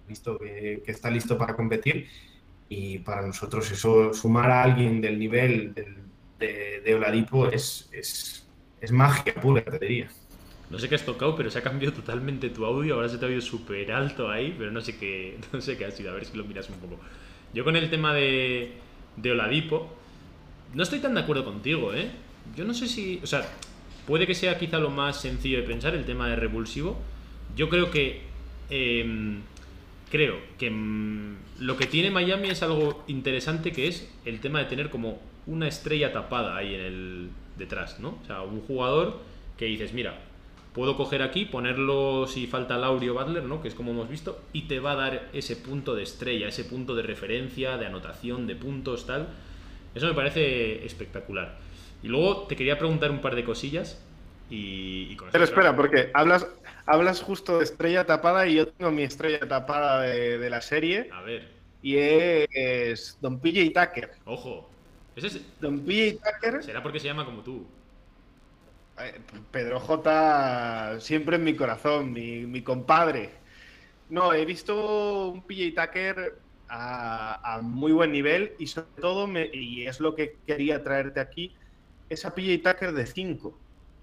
Listo, que, está listo para competir. Y para nosotros eso, sumar a alguien del nivel de, de Oladipo es, es, es magia pura, te diría. No sé qué has tocado, pero se ha cambiado totalmente tu audio. Ahora se te ha oído súper alto ahí, pero no sé qué, no sé qué ha sido. A ver si lo miras un poco. Yo con el tema de, de Oladipo, no estoy tan de acuerdo contigo, ¿eh? Yo no sé si. O sea, puede que sea quizá lo más sencillo de pensar el tema de revulsivo. Yo creo que. em, creo que mm, lo que tiene Miami es algo interesante que es el tema de tener como una estrella tapada ahí en el detrás, ¿no? O sea, un jugador que dices, mira, puedo coger aquí, ponerlo si falta Laurio Butler, ¿no? Que es como hemos visto, y te va a dar ese punto de estrella, ese punto de referencia, de anotación, de puntos, tal. Eso me parece espectacular. Y luego te quería preguntar un par de cosillas y, y con Pero espera, porque hablas, hablas justo de estrella tapada y yo tengo mi estrella tapada de, de la serie A ver, y es Don PJ Tucker. ojo. Ese es- Don PJ Tucker, será porque se llama como tú. Eh, Pedro J siempre en mi corazón, mi, compadre. No, he visto un PJ Tucker a, a muy buen nivel y sobre todo, y es lo que quería traerte aquí, esa PJ Tucker de 5,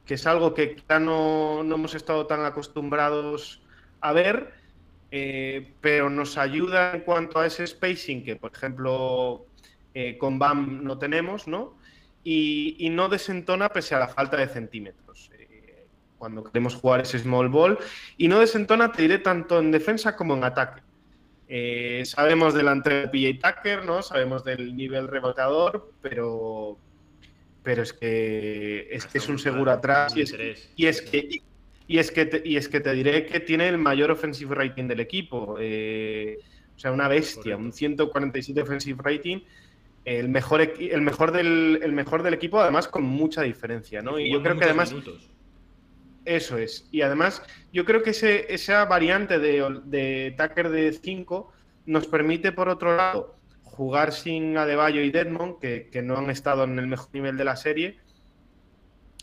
que es algo que quizá no, no hemos estado tan acostumbrados a ver, eh, pero nos ayuda en cuanto a ese spacing que, por ejemplo, eh, con BAM no tenemos, ¿no? Y, y no desentona pese a la falta de centímetros. eh, cuando queremos jugar ese small ball. Y no desentona, te diré, tanto en defensa como en ataque. Eh, sabemos delante de PJ Tucker, ¿no? Sabemos del nivel reboteador, pero, pero es que es, que es un seguro atrás y es, y es que y, es que te, y es que te diré que tiene el mayor offensive rating del equipo. eh, o sea, una bestia, un 147 offensive rating. El mejor, el, mejor del, el mejor del equipo, además, con mucha diferencia, ¿no? Y yo creo que además minutos. eso es. Y además, yo creo que ese, esa variante de, de Tucker de 5 nos permite, por otro lado, jugar sin Adebayo y Deadmond, que, que no han estado en el mejor nivel de la serie.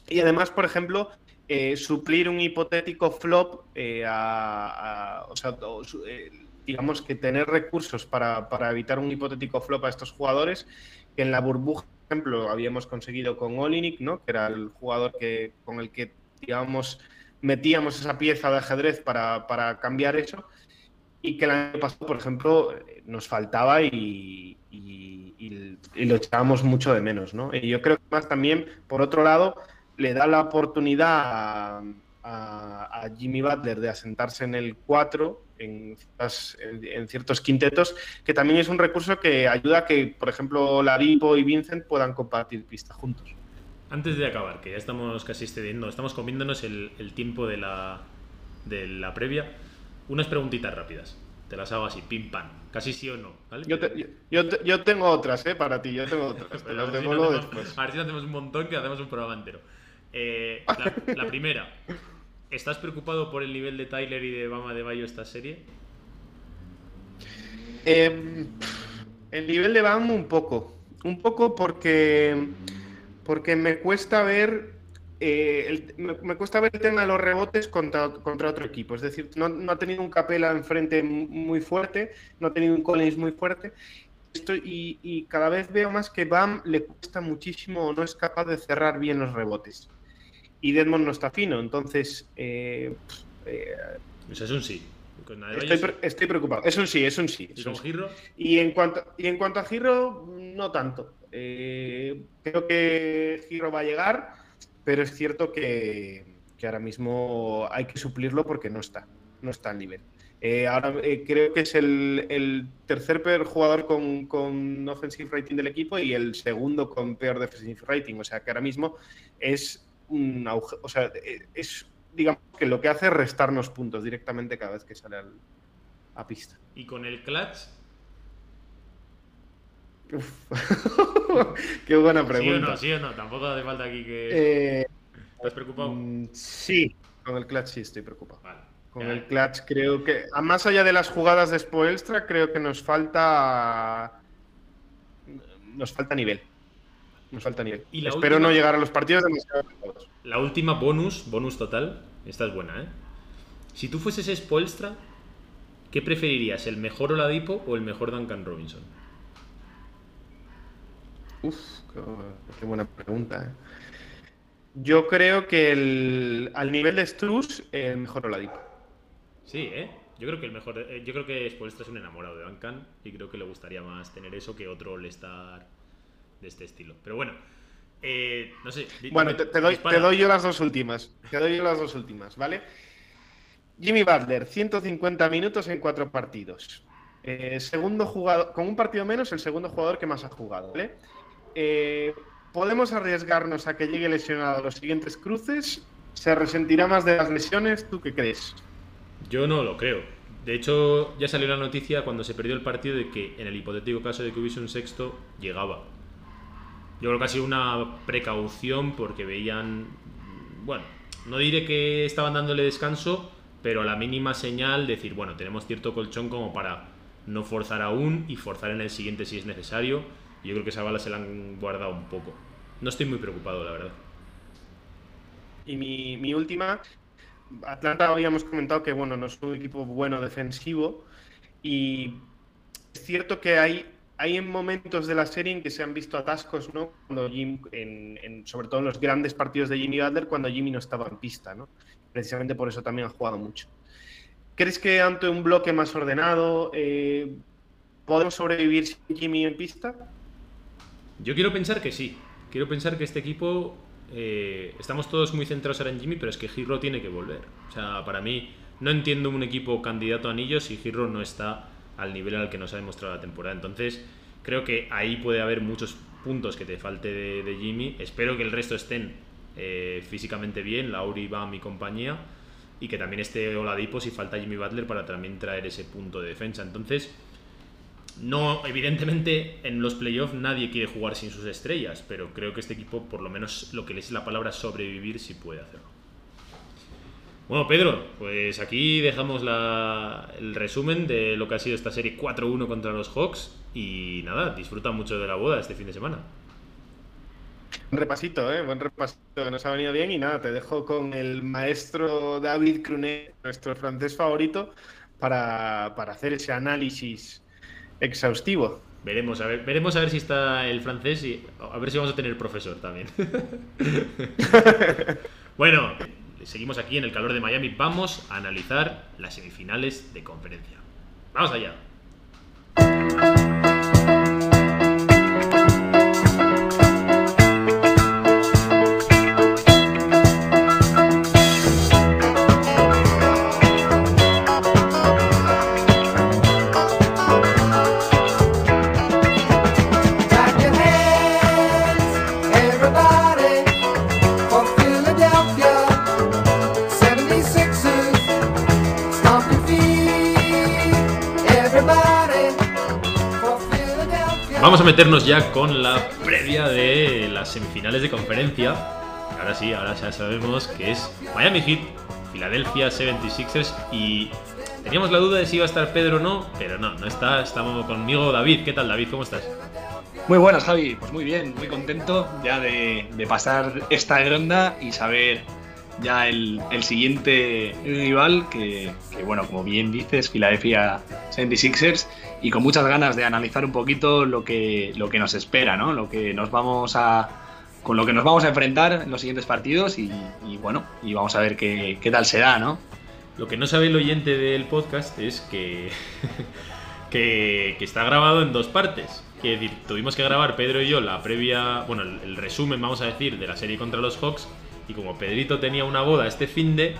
Y además, por ejemplo, eh, suplir un hipotético flop eh, a, a- o sea, eh, digamos que tener recursos para, para evitar un hipotético flop a estos jugadores, que en la burbuja, por ejemplo, habíamos conseguido con Olinik, ¿no? que era el jugador que, con el que, digamos, metíamos esa pieza de ajedrez para, para cambiar eso, y que el año pasado, por ejemplo, nos faltaba y, y- y- y lo echábamos mucho de menos. ¿no? Y yo creo que más también, por otro lado, le da la oportunidad a, a- a Jimmy Butler de asentarse en el 4 en, en- ciertos quintetos, que también es un recurso que ayuda a que, por ejemplo, Laripo y Vincent puedan compartir pista juntos. Antes de acabar, que ya estamos casi excediendo, estamos comiéndonos el, el tiempo de la, de la previa, unas preguntitas rápidas. Te las hago así, pim pam, casi sí o no, ¿vale? Yo, te- yo- yo te- yo tengo otras, ¿eh? Para ti, yo tengo otras. Te las a ver si no hacemos-. A ver si no hacemos un montón que hacemos un programa entero. Eh, la, la primera, ¿estás preocupado por el nivel de Tyler y de Bama de Bayo esta serie? Eh, el nivel de BAM un poco. Un poco porque, porque me cuesta ver. eh, el- me, cuesta ver el tema de los rebotes contra, contra otro equipo. Es decir, no, ha tenido un Capela enfrente mu- muy fuerte, no ha tenido un Collins muy fuerte. Estoy, y, y cada vez veo más que BAM le cuesta muchísimo o no es capaz de cerrar bien los rebotes. Y Deadmond no está fino, entonces eh, eh, sea, es un sí. Estoy, pre- estoy preocupado. Es un sí, es un sí. ¿Y es un con sí. Y en cuanto, y en cuanto a Giro, no tanto. Eh, creo que Giro va a llegar, pero es cierto que, que ahora mismo hay que suplirlo porque no está, no está al nivel. Eh, ahora eh, creo que es el, el tercer peor jugador con, con offensive rating del equipo y el segundo con peor defensive rating. O sea que ahora mismo es un auge, o sea, es digamos que lo que hace es restarnos puntos directamente cada vez que sale al- a pista. ¿Y con el clutch? Qué buena ¿Sí o pregunta. no? ¿Sí o no? Tampoco hace falta aquí que... Eh, ¿Estás preocupado? mm, sí, con el clutch sí estoy preocupado. Vale. Con Ya. el clutch creo que, a más allá de las jugadas de Spoelstra, creo que nos falta nos falta nivel. Nos falta nivel. Y Espero última- no llegar a los partidos demasiado. La última bonus, bonus total, esta es buena, ¿eh? Si tú fueses Spoelstra, ¿qué preferirías, el mejor Oladipo o el mejor Duncan Robinson? Uf, qué, qué buena pregunta. eh. Yo creo que el, al nivel de Struz, el mejor Oladipo. Sí, ¿eh? Yo creo que el mejor, eh, yo creo que Spoelstra es un enamorado de Duncan y creo que le gustaría más tener eso que otro All-Star de este estilo. Pero bueno, eh, no sé. Bueno, te, te doy, te doy yo las dos últimas. Te doy yo las dos últimas, ¿vale? Jimmy Butler, 150 minutos en cuatro partidos. Eh, segundo jugador, con un partido menos, el segundo jugador que más ha jugado, ¿vale? Eh, ¿Podemos arriesgarnos a que llegue lesionado a los siguientes cruces? ¿Se resentirá más de las lesiones? ¿Tú qué crees? Yo no lo creo. De hecho, ya salió la noticia cuando se perdió el partido de que en el hipotético caso de que hubiese un sexto, llegaba. Yo creo que ha sido una precaución porque veían, bueno, no diré que estaban dándole descanso, pero a la mínima señal decir, bueno, tenemos cierto colchón como para no forzar aún y forzar en el siguiente si es necesario. Yo creo que esa bala se la han guardado un poco. No estoy muy preocupado, la verdad. Y mi, mi última, Atlanta habíamos comentado que bueno, no es un equipo bueno defensivo y es cierto que hay, hay en momentos de la serie en que se han visto atascos, ¿no? Cuando Jim, sobre todo en los grandes partidos de Jimmy Butler, cuando Jimmy no estaba en pista, ¿no? Precisamente por eso también ha jugado mucho. ¿Crees que ante un bloque más ordenado eh, podemos sobrevivir sin Jimmy en pista? Yo quiero pensar que sí. Quiero pensar que este equipo. eh, estamos todos muy centrados ahora en Jimmy, pero es que Hero tiene que volver. O sea, para mí, no entiendo un equipo candidato a anillos si Hero no está al nivel al que nos ha demostrado la temporada. Entonces, creo que ahí puede haber muchos puntos que te falte de, Jimmy. Espero que el resto estén eh, físicamente bien, Lauri, Bam y compañía. Y que también esté Oladipo si falta Jimmy Butler para también traer ese punto de defensa. Entonces, no, evidentemente en los playoffs nadie quiere jugar sin sus estrellas, pero creo que este equipo, por lo menos lo que le es la palabra sobrevivir, sí puede hacerlo. Bueno, Pedro, pues aquí dejamos la- el resumen de lo que ha sido esta serie 4-1 contra los Hawks. Y nada, disfruta mucho de la boda este fin de semana. Un repasito, ¿eh? Buen repasito que nos ha venido bien. Y nada, te dejo con el maestro David Crunet, nuestro francés favorito, para, para hacer ese análisis exhaustivo. Veremos a ver, veremos a ver si está el francés y a ver si vamos a tener profesor también. bueno, seguimos aquí en el calor de Miami. Vamos a analizar las semifinales de conferencia. Vamos allá. Vamos a meternos ya con la previa de las semifinales de conferencia. Ahora sí, ahora ya sabemos que es Miami Heat, Philadelphia 76ers y teníamos la duda de si iba a estar Pedro o no, pero no, no está, estamos conmigo David. ¿Qué tal David? ¿Cómo estás? Muy buenas, Javi. Pues muy bien, muy contento ya de, de pasar esta ronda y saber ya el, el siguiente rival, que, que, bueno, como bien dices, Philadelphia 76ers, y con muchas ganas de analizar un poquito lo que, lo que nos espera, ¿no? Lo que nos vamos a. con lo que nos vamos a enfrentar en los siguientes partidos y, y, bueno, y vamos a ver qué, qué tal será, ¿no? Lo que no sabe el oyente del podcast es que, que, que está grabado en dos partes. Decir, tuvimos que grabar Pedro y yo la previa, bueno, el, el resumen, vamos a decir, de la serie contra los Hawks. Y como Pedrito tenía una boda este fin de,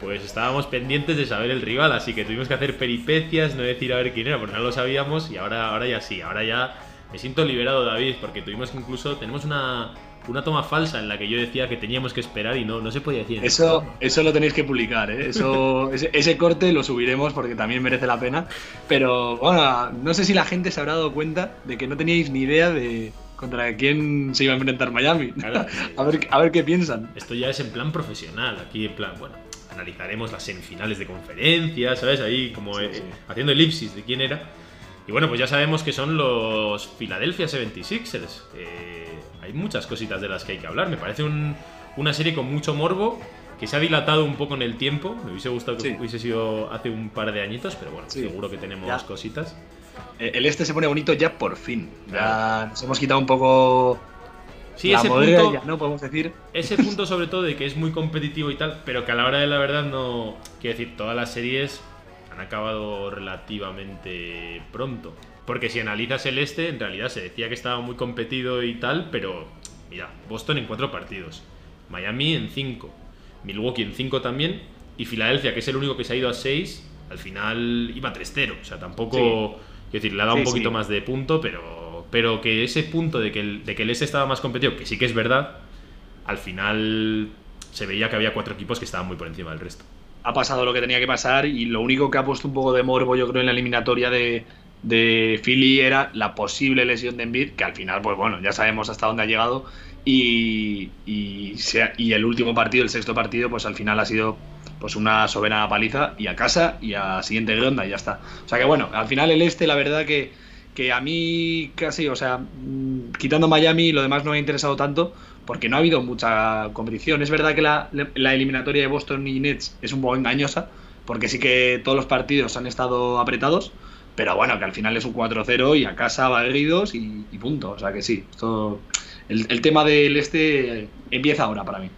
pues estábamos pendientes de saber el rival. Así que tuvimos que hacer peripecias, no decir a ver quién era, porque no lo sabíamos. Y ahora, ahora ya sí, ahora ya me siento liberado, David, porque tuvimos que incluso, tenemos una, una toma falsa en la que yo decía que teníamos que esperar y no, no se podía decir. Eso, eso lo tenéis que publicar, ¿eh? Eso, ese, ese corte lo subiremos porque también merece la pena. Pero bueno, no sé si la gente se habrá dado cuenta de que no teníais ni idea de contra quién se iba a enfrentar Miami. Claro, eh, a, ver, a ver qué piensan. Esto ya es en plan profesional. Aquí, en plan, bueno, analizaremos las semifinales de conferencia, ¿sabes? Ahí como Sí, eh, sí. haciendo elipsis de quién era. Y bueno, pues ya sabemos que son los Philadelphia 76ers. Eh, hay muchas cositas de las que hay que hablar. Me parece un- una serie con mucho morbo que se ha dilatado un poco en el tiempo. Me hubiese gustado que Sí. hubiese sido hace un par de añitos, pero bueno, seguro que tenemos Ya. cositas. Eh, El este se pone bonito ya por fin. Ya Claro. nos hemos quitado un poco Sí, la ese punto, ya, ¿no? Podemos decir. Ese punto sobre todo de que es muy competitivo y tal, pero que a la hora de la verdad no... Quiero decir, todas las series han acabado relativamente pronto. Porque si analizas el este, en realidad se decía que estaba muy competido y tal, pero mira, Boston en cuatro partidos, Miami en cinco, Milwaukee en cinco también, y Filadelfia, que es el único que se ha ido a seis, al final iba 3-0. O sea, tampoco. Quiero decir, le ha dado un poquito sí. más de punto, pero, pero que ese punto de que, el, de que el este estaba más competido, que sí que es verdad, al final se veía que había cuatro equipos que estaban muy por encima del resto. ha pasado lo que tenía que pasar y lo único que ha puesto un poco de morbo, yo creo, en la eliminatoria de, de Philly era la posible lesión de Embiid, que al final, pues bueno, ya sabemos hasta dónde ha llegado. Y, y, y el último partido, el sexto partido, pues al final ha sido pues una soberana paliza y a casa y a siguiente ronda y ya está. O sea que bueno, al final el este, la verdad que, que a mí casi, o sea, mm, quitando Miami, lo demás no me ha interesado tanto porque no ha habido mucha competición. Es verdad que la, eliminatoria de Boston y Nets es un poco engañosa, porque sí que todos los partidos han estado apretados, pero bueno, que al final es un 4-0 y a casa barridos y, y punto. O sea que sí, esto, el, el tema del este empieza ahora para mí.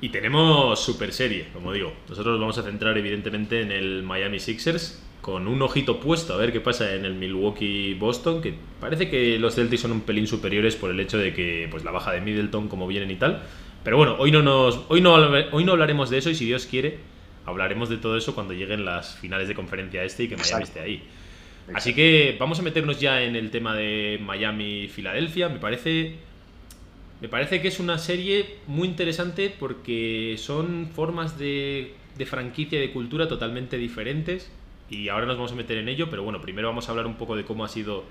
Y tenemos super serie, como digo. Nosotros nos vamos a centrar evidentemente en el Miami Sixers, con un ojito puesto a ver qué pasa en el Milwaukee-Boston, que parece que los Celtics son un pelín superiores por el hecho de que pues la baja de Middleton, como vienen y tal. Pero bueno, hoy no, nos, hoy no, hoy no hablaremos de eso y si Dios quiere, hablaremos de todo eso cuando lleguen las finales de conferencia este y que Miami Exacto. esté ahí. Así que vamos a meternos ya en el tema de Miami-Filadelfia. Me parece me parece que es una serie muy interesante porque son formas de, de franquicia y de cultura totalmente diferentes y ahora nos vamos a meter en ello, pero bueno, primero vamos a hablar un poco de cómo ha sido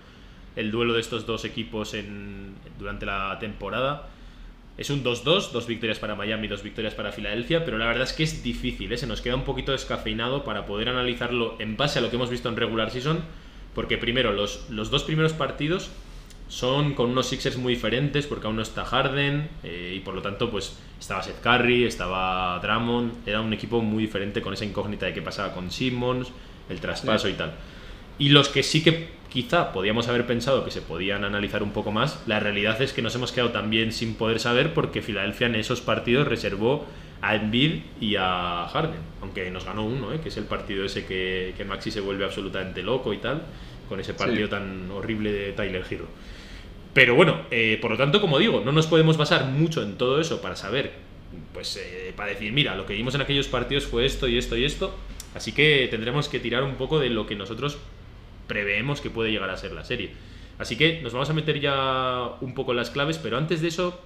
el duelo de estos dos equipos en, durante la temporada. Es un 2-2, dos victorias para Miami, dos victorias para Filadelfia, pero la verdad es que es difícil, ¿eh? se nos queda un poquito descafeinado para poder analizarlo en base a lo que hemos visto en regular season, porque primero los, los dos primeros partidos son con unos Sixers muy diferentes porque aún no está Harden eh, y por lo tanto pues estaba Seth Curry, estaba Drummond, era un equipo muy diferente con esa incógnita de qué pasaba con Simmons, el traspaso y tal. Y los que sí que quizá podíamos haber pensado que se podían analizar un poco más, la realidad es que nos hemos quedado también sin poder saber porque Filadelfia en esos partidos reservó a Embiid y a Harden, aunque nos ganó uno, ¿eh? que es el partido ese que, que Maxi se vuelve absolutamente loco y tal, con ese partido Sí. tan horrible de Tyler Hero. Pero bueno, eh, por lo tanto, como digo, no nos podemos basar mucho en todo eso para saber, pues eh, para decir, mira, lo que vimos en aquellos partidos fue esto y esto y esto. Así que tendremos que tirar un poco de lo que nosotros preveemos que puede llegar a ser la serie. Así que nos vamos a meter ya un poco en las claves, pero antes de eso,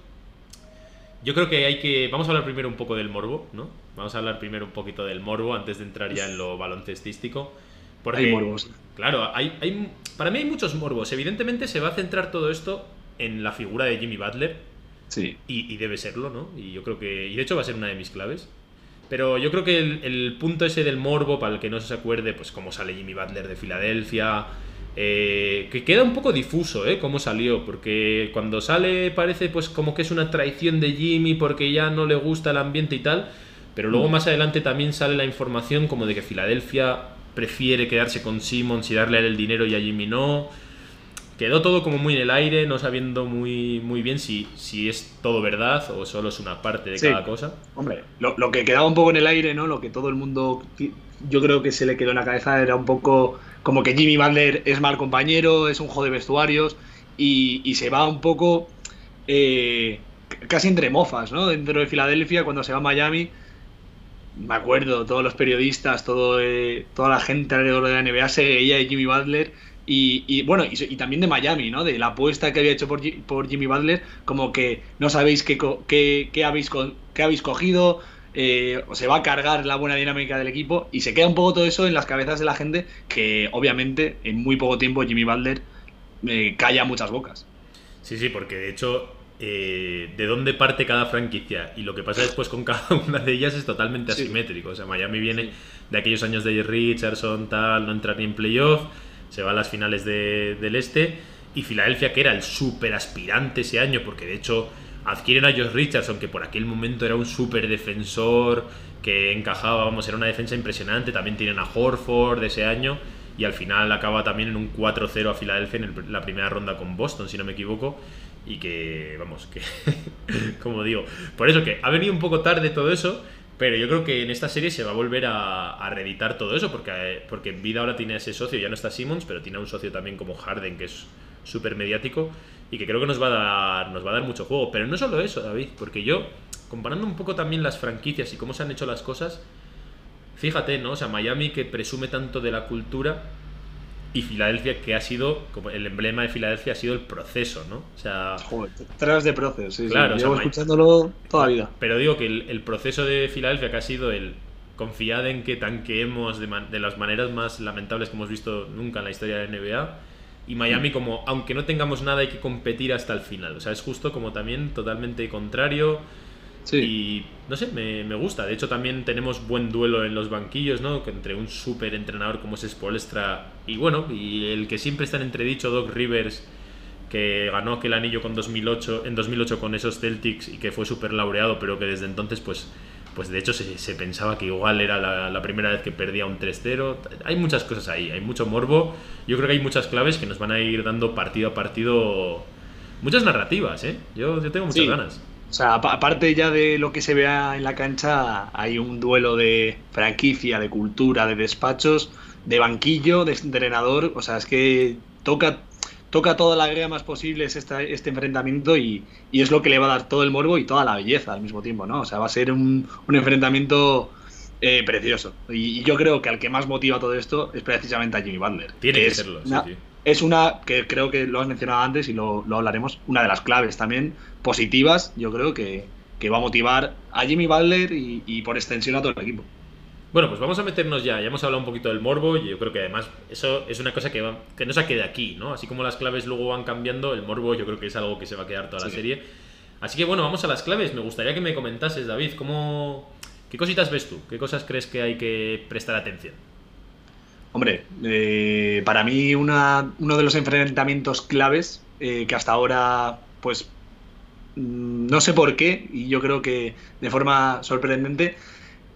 yo creo que hay que. Vamos a hablar primero un poco del morbo, ¿no? Vamos a hablar primero un poquito del morbo antes de entrar ya en lo baloncestístico. Porque, Hay morbos. Claro, hay, hay, para mí hay muchos morbos. Evidentemente se va a centrar todo esto en la figura de Jimmy Butler, Sí. y, y debe serlo, ¿no? Y yo creo que. Y de hecho va a ser una de mis claves. Pero yo creo que el, el punto ese del morbo, para el que no se acuerde, pues cómo sale Jimmy Butler de Filadelfia. eh, que queda un poco difuso, ¿eh? Cómo salió. Porque cuando sale parece pues como que es una traición de Jimmy porque ya no le gusta el ambiente y tal. Pero luego más adelante también sale la información como de que Filadelfia prefiere quedarse con Simmons y darle a él el dinero y a Jimmy no. Quedó todo como muy en el aire, no sabiendo muy, muy bien si, si es todo verdad o solo es una parte de Sí. cada cosa. Hombre, lo, lo que quedaba un poco en el aire, ¿no? Lo que todo el mundo, yo creo que se le quedó en la cabeza era un poco como que Jimmy Butler es mal compañero, es un juego de vestuarios y, y se va un poco eh, casi entre mofas, ¿no? Dentro de Filadelfia, cuando se va a Miami, me acuerdo, todos los periodistas, todo, eh, toda la gente alrededor de la NBA se veía de Jimmy Butler. Y, y, bueno, y, y también de Miami, ¿no? De la apuesta que había hecho por, por Jimmy Butler, como que no sabéis qué, qué, qué habéis, qué habéis cogido, eh, o se va a cargar la buena dinámica del equipo, y se queda un poco todo eso en las cabezas de la gente, que obviamente en muy poco tiempo Jimmy Butler eh, calla muchas bocas. Sí, sí, porque de hecho, eh, de dónde parte cada franquicia y lo que pasa después con cada una de ellas es totalmente Sí. asimétrico. O sea, Miami viene de aquellos años de Richardson, tal, no entrar ni en playoff, se va a las finales de- del este. Y Filadelfia, que era el súper aspirante ese año, porque de hecho adquieren a Josh Richardson, que por aquel momento era un súper defensor, que encajaba, vamos, era una defensa impresionante. También tienen a Horford ese año. Y al final acaba también en un 4-0 a Filadelfia en la primera ronda con Boston, si no me equivoco. Y que, vamos, que, como digo, por eso que ha venido un poco tarde todo eso, Pero yo creo que en esta serie se va a volver a, reeditar todo eso, porque, eh, porque Envid ahora tiene ese socio, ya no está Simmons, pero tiene un socio también como Harden, que es súper mediático, y que creo que nos va, a dar, nos va a dar mucho juego. Pero no solo eso, David, porque yo, comparando un poco también las franquicias y cómo se han hecho las cosas, fíjate, ¿no? O sea, Miami que presume tanto de la cultura y Filadelfia que ha sido, como el emblema de Filadelfia ha sido el proceso, ¿no? O sea, Joder, tras de proceso, sí, sí. Claro, o sea, Llevo ma- escuchándolo toda la vida. Pero digo que el, el proceso de Filadelfia que ha sido el confiad en que tanqueemos de, man- de las maneras más lamentables que hemos visto nunca en la historia de la NBA y Miami como aunque no tengamos nada hay que competir hasta el final. O sea, es justo como también totalmente contrario Sí. y no sé, me, me gusta. De hecho también tenemos buen duelo en los banquillos, ¿no? Entre un súper entrenador como es Spolstra y bueno, y el que siempre está en entredicho Doc Rivers que ganó aquel anillo con 2008, en 2008 con esos Celtics y que fue súper laureado, pero que desde entonces, pues, pues de hecho se, se pensaba que igual era la, la primera vez que perdía un 3-0. Hay muchas cosas ahí, hay mucho morbo. Yo creo que hay muchas claves que nos van a ir dando partido a partido muchas narrativas, ¿eh? Yo, yo tengo muchas Sí. ganas. O sea, apa- aparte ya de lo que se vea en la cancha, hay un duelo de franquicia, de cultura, de despachos, de banquillo, de entrenador. O sea, es que toca, toca todas las gamas posibles esta- este enfrentamiento y, y es lo que le va a dar todo el morbo y toda la belleza al mismo tiempo, ¿no? O sea, va a ser un, un enfrentamiento eh, precioso. Y, y yo creo que al que más motiva todo esto es precisamente a Jimmy Butler. Tiene que es serlo, sí, sí. Es una que creo que lo has mencionado antes y lo, lo hablaremos, una de las claves también positivas, yo creo que, que va a motivar a Jimmy Butler y, y por extensión a todo el equipo. Bueno, pues vamos a meternos ya. Ya hemos hablado un poquito del morbo y yo creo que además eso es una cosa que, va- que no se quede aquí, ¿no? Así como las claves luego van cambiando, el morbo yo creo que es algo que se va a quedar toda la serie. Así que bueno, vamos a las claves. Me gustaría que me comentases, David, ¿cómo, ¿qué cositas ves tú? ¿Qué cosas crees que hay que prestar atención? Hombre, eh, para mí una- uno de los enfrentamientos claves eh, que hasta ahora, pues, mm, no sé por qué, y yo creo que de forma sorprendente,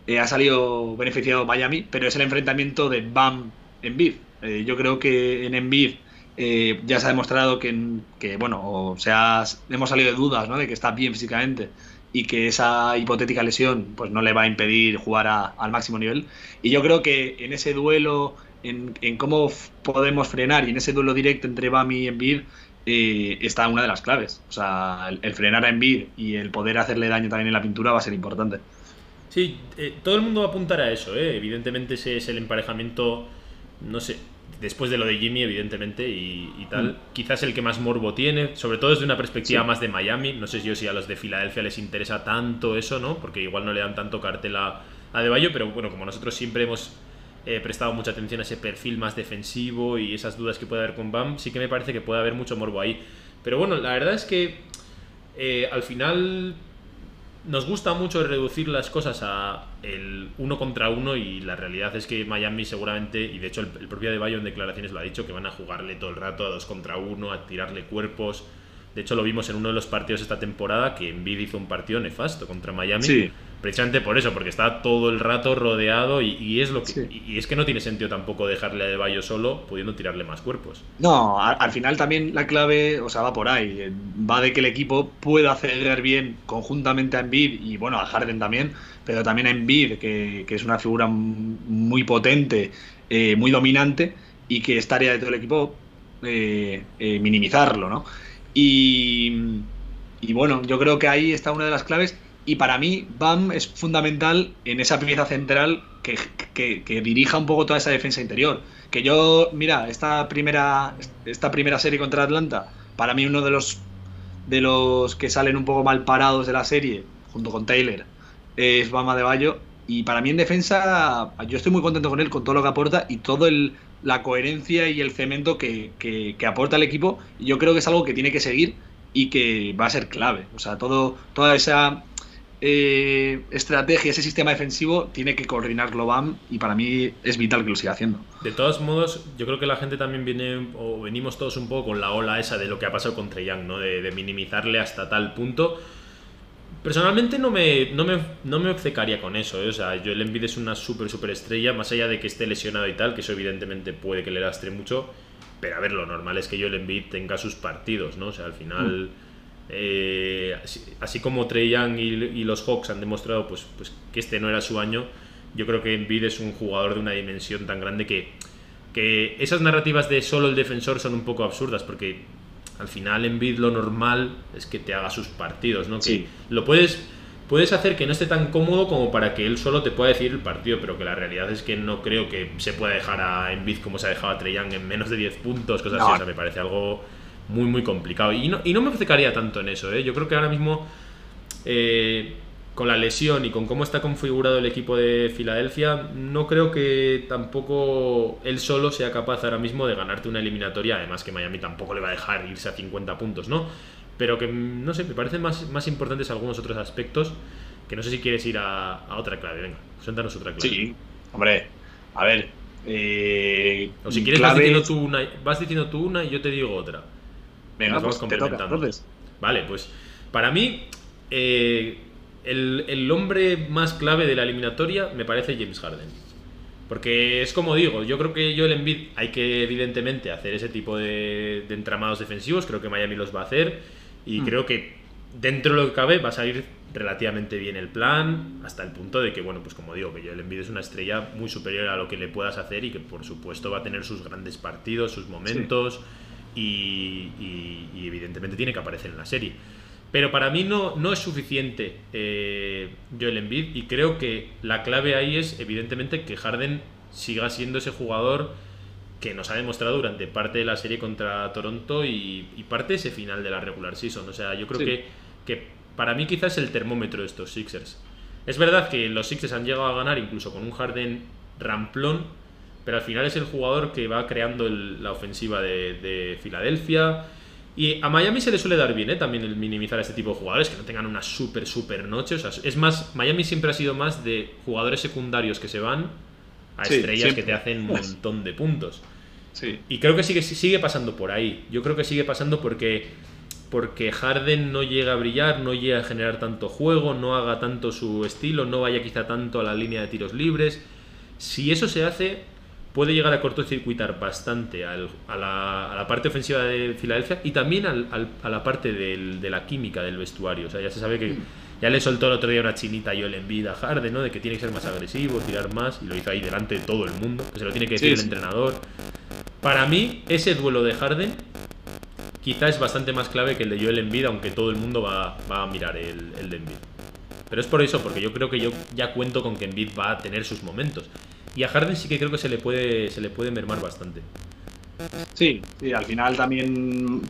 eh, ha salido beneficiado Miami, pero es el enfrentamiento de Bam Embiid. Eh, yo creo que en Embiid eh, ya se ha demostrado que, que, bueno, o sea, hemos salido de dudas, ¿no? De que está bien físicamente y que esa hipotética lesión pues no le va a impedir jugar a- al máximo nivel. Y yo creo que en ese duelo, en, en cómo podemos frenar y en ese duelo directo entre Bam y Embiid eh, está una de las claves. O sea, el, el frenar a Embiid y el poder hacerle daño también en la pintura va a ser importante. Sí, eh, todo el mundo va a apuntar a eso, ¿eh? Evidentemente ese es el emparejamiento, no sé, después de lo de Jimmy, evidentemente, y, y tal. Mm. Quizás el que más morbo tiene, sobre todo desde una perspectiva Sí. más de Miami. No sé yo si a los de Filadelfia les interesa tanto eso, ¿no? Porque igual no le dan tanto cartel a, a De Bayo, pero bueno, como nosotros siempre hemos eh, prestado mucha atención a ese perfil más defensivo y esas dudas que puede haber con Bam, sí que me parece que puede haber mucho morbo ahí. Pero bueno, la verdad es que eh, al final nos gusta mucho reducir las cosas a el uno contra uno y la realidad es que Miami seguramente, y de hecho el, propio Adebayo en declaraciones lo ha dicho, que van a jugarle todo el rato a dos contra uno, a tirarle cuerpos. De hecho lo vimos en uno de los partidos esta temporada que Embiid hizo un partido nefasto contra Miami. Sí. Precisamente por eso, porque está todo el rato rodeado y, y es lo que Sí. y, y es que no tiene sentido tampoco dejarle a Adebayo solo pudiendo tirarle más cuerpos. No, al final también la clave, o sea, va por ahí. Eh, Va de que el equipo pueda cerrar bien conjuntamente a Embiid y bueno, a Harden también, pero también a Embiid, que, que es una figura muy potente, eh, muy dominante y que es tarea de todo el equipo eh, eh, minimizarlo, ¿no? Y, y bueno, yo creo que ahí está una de las claves. Y para mí, BAM es fundamental en esa pieza central que, dirija un poco toda esa defensa interior. Que yo, mira, esta primera, esta primera serie contra Atlanta, para mí uno de los, de los que salen un poco mal parados de la serie, junto con Taylor, es Bama de Bayo. Y para mí en defensa, yo estoy muy contento con él, con todo lo que aporta y todo el, la coherencia y el cemento que, que- aporta el equipo. Y yo creo que es algo que tiene que seguir y que va a ser clave. O sea, todo, toda esa eh, estrategia, ese sistema defensivo, tiene que coordinarlo BAM y para mí es vital que lo siga haciendo. De todos modos, yo creo que la gente también viene, o venimos todos un poco con la ola esa de lo que ha pasado con Trey Young, ¿no? De minimizarle hasta tal punto. Personalmente no me, no me, no me obcecaría con eso, ¿eh? O sea, yo el Embiid es una súper, súper estrella, más allá de que esté lesionado y tal, que eso evidentemente puede que le lastre mucho, pero a ver, lo normal es que yo el Embiid tenga sus partidos, ¿no? O sea, al final Eh, así, así como Trey Young y, y los Hawks han demostrado pues, pues que este no era su año, yo creo que Embiid es un jugador de una dimensión tan grande que, que esas narrativas de solo el defensor son un poco absurdas porque al final Embiid lo normal es que te haga sus partidos, ¿no? Que Sí. lo puedes puedes hacer que no esté tan cómodo como para que él solo te pueda decir el partido, pero que la realidad es que no creo que se pueda dejar a Embiid como se ha dejado a Trey Young en menos de 10 puntos, cosas No. así, o sea, me parece algo muy muy complicado y no, y no me obcecaría tanto en eso, ¿eh? Yo creo que ahora mismo eh, con la lesión y con cómo está configurado el equipo de Filadelfia, no creo que tampoco él solo sea capaz ahora mismo de ganarte una eliminatoria, además que Miami tampoco le va a dejar irse a 50 puntos, ¿no? Pero que, no sé, me parecen más, más importantes algunos otros aspectos, que no sé si quieres ir a, a otra clave, venga, suéltanos otra clave. Sí, hombre, a ver. eh, O si quieres vas diciendo, tú una, vas diciendo tú una y yo te digo otra. Venga, nos vamos pues toca, complementando. entonces. Vale, pues para mí eh, el, el hombre más clave de la eliminatoria me parece James Harden. Porque es como digo, yo creo que Joel Embiid hay que evidentemente hacer ese tipo de, de entramados defensivos, creo que Miami los va a hacer y Mm. creo que dentro de lo que cabe va a salir relativamente bien el plan, hasta el punto de que, bueno, pues como digo, que Joel Embiid es una estrella muy superior a lo que le puedas hacer y que por supuesto va a tener sus grandes partidos, sus momentos y, y- y evidentemente tiene que aparecer en la serie. Pero para mí no, no es suficiente eh, Joel Embiid y creo que la clave ahí es evidentemente que Harden siga siendo ese jugador que nos ha demostrado durante parte de la serie contra Toronto y, y parte de ese final de la regular season. O sea, yo creo Sí. que, que para mí quizás es el termómetro de estos Sixers. Es verdad que los Sixers han llegado a ganar incluso con un Harden ramplón, pero al final es el jugador que va creando el- la ofensiva de, de Filadelfia. Y a Miami se le suele dar bien, ¿eh? También el minimizar a este tipo de jugadores, que no tengan una super, super noche. O sea, es más, Miami siempre ha sido más de jugadores secundarios que se van a Sí, estrellas que te hacen un montón de puntos. Sí. Y creo que sigue, sigue pasando por ahí. Yo creo que sigue pasando porque, porque Harden no llega a brillar, no llega a generar tanto juego, no haga tanto su estilo, no vaya quizá tanto a la línea de tiros libres. Si eso se hace, puede llegar a cortocircuitar bastante al- a, la, a la parte ofensiva de Filadelfia y también al- al- a la parte del- de la química del vestuario. O sea, ya se sabe que ya le soltó el otro día una chinita y Joel Embiid a Harden, ¿no? De que tiene que ser más agresivo, tirar más, y lo hizo ahí delante de todo el mundo, que se lo tiene que decir Sí, el sí. entrenador. Para mí, ese duelo de Harden quizá es bastante más clave que el de Joel Embiid, aunque todo el mundo va, va a mirar el, el de Embiid. Pero es por eso, porque yo creo que yo ya cuento con que Embiid va a tener sus momentos. Y a Harden sí que creo que se le puede, se le puede mermar bastante. Sí, sí, al final también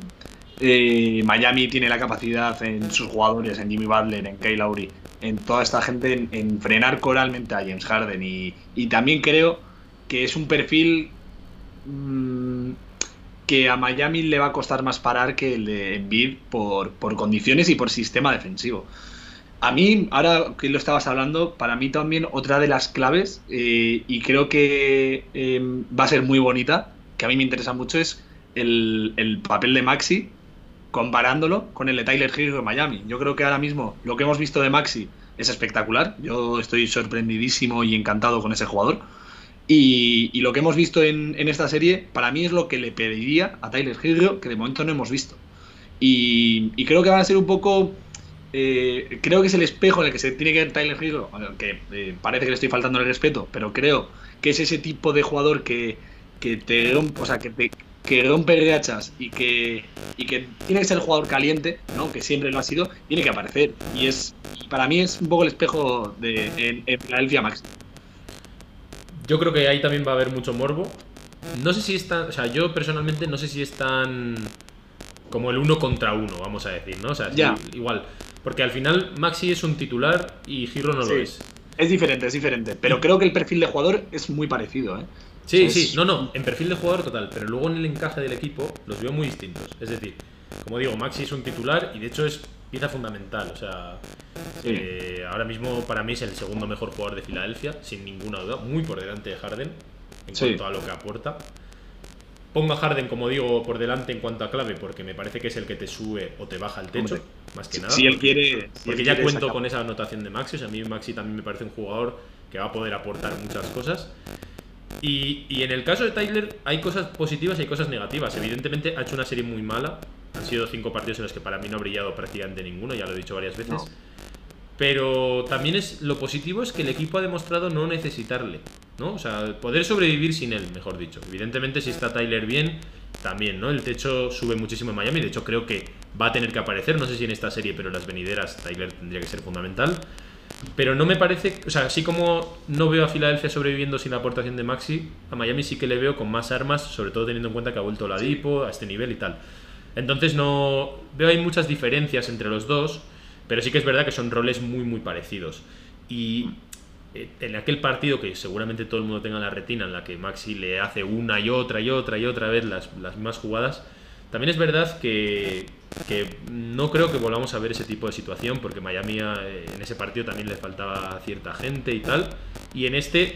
eh, Miami tiene la capacidad en sus jugadores, en Jimmy Butler, en Kyle Lowry, en toda esta gente, en, en frenar coralmente a James Harden. Y, y también creo que es un perfil mm, que a Miami le va a costar más parar que el de Embiid por, por condiciones y por sistema defensivo. A mí, ahora que lo estabas hablando, para mí también otra de las claves, eh, y creo que eh, va a ser muy bonita, que a mí me interesa mucho, es el, el papel de Maxi comparándolo con el de Tyler Hero de Miami. Yo creo que ahora mismo lo que hemos visto de Maxi es espectacular. Yo estoy sorprendidísimo y encantado con ese jugador. Y, lo que hemos visto en, esta serie, para mí es lo que le pediría a Tyler Hero, que de momento no hemos visto. Y, y creo que va a ser un poco eh, creo que es el espejo en el que se tiene que ver Tyler Hero, que eh, parece que le estoy faltando el respeto, pero creo que es ese tipo de jugador que, que te rompe, o sea, que te que rompe rachas y que, y que tiene que ser el jugador caliente, ¿no? que siempre lo ha sido, tiene que aparecer. Y es para mí es un poco el espejo de en, en Philadelphia Max. Yo creo que ahí también va a haber mucho morbo. No sé si es tan. O sea, yo personalmente no sé si es tan. Como el uno contra uno, vamos a decir, ¿no? O sea, Ya. igual. Porque al final Maxi es un titular y Giro no lo es. Es diferente, es diferente. Pero creo que el perfil de jugador es muy parecido, ¿eh? Sí, sí, no, no, en perfil de jugador total, pero luego en el encaje del equipo los veo muy distintos. Es decir, como digo, Maxi es un titular y de hecho es pieza fundamental. O sea, Sí. eh, ahora mismo para mí es el segundo mejor jugador de Filadelfia, sin ninguna duda, muy por delante de Harden en Sí. cuanto a lo que aporta. Pongo a Harden, como digo, por delante en cuanto a clave, porque me parece que es el que te sube o te baja el techo, Hombre, más que Si- nada. si él porque- quiere. si porque él ya quiere cuento con esa anotación de Maxi. O sea, a mí Maxi también me parece un jugador que va a poder aportar muchas cosas. Y, y en el caso de Tyler hay cosas positivas y hay cosas negativas. Evidentemente ha hecho una serie muy mala. Han sido cinco partidos en los que para mí no ha brillado prácticamente ninguno, ya lo he dicho varias veces. No. Pero también es lo positivo es que el equipo ha demostrado no necesitarle, ¿no? O sea, poder sobrevivir sin él, mejor dicho. Evidentemente, si está Tyler bien, también, ¿no? El techo sube muchísimo en Miami. De hecho, creo que va a tener que aparecer. No sé si en esta serie, pero en las venideras Tyler tendría que ser fundamental. Pero no me parece, o sea, así como no veo a Filadelfia sobreviviendo sin la aportación de Maxi, a Miami sí que le veo con más armas, sobre todo teniendo en cuenta que ha vuelto la Dipo a este nivel y tal. Entonces no veo hay muchas diferencias entre los dos, pero sí que es verdad que son roles muy muy parecidos. Y eh, en aquel partido que seguramente todo el mundo tenga en la retina, en la que Maxi le hace una y otra y otra y otra vez las, las mismas jugadas, también es verdad que, que no creo que volvamos a ver ese tipo de situación, porque Miami eh, en ese partido también le faltaba cierta gente y tal, y en este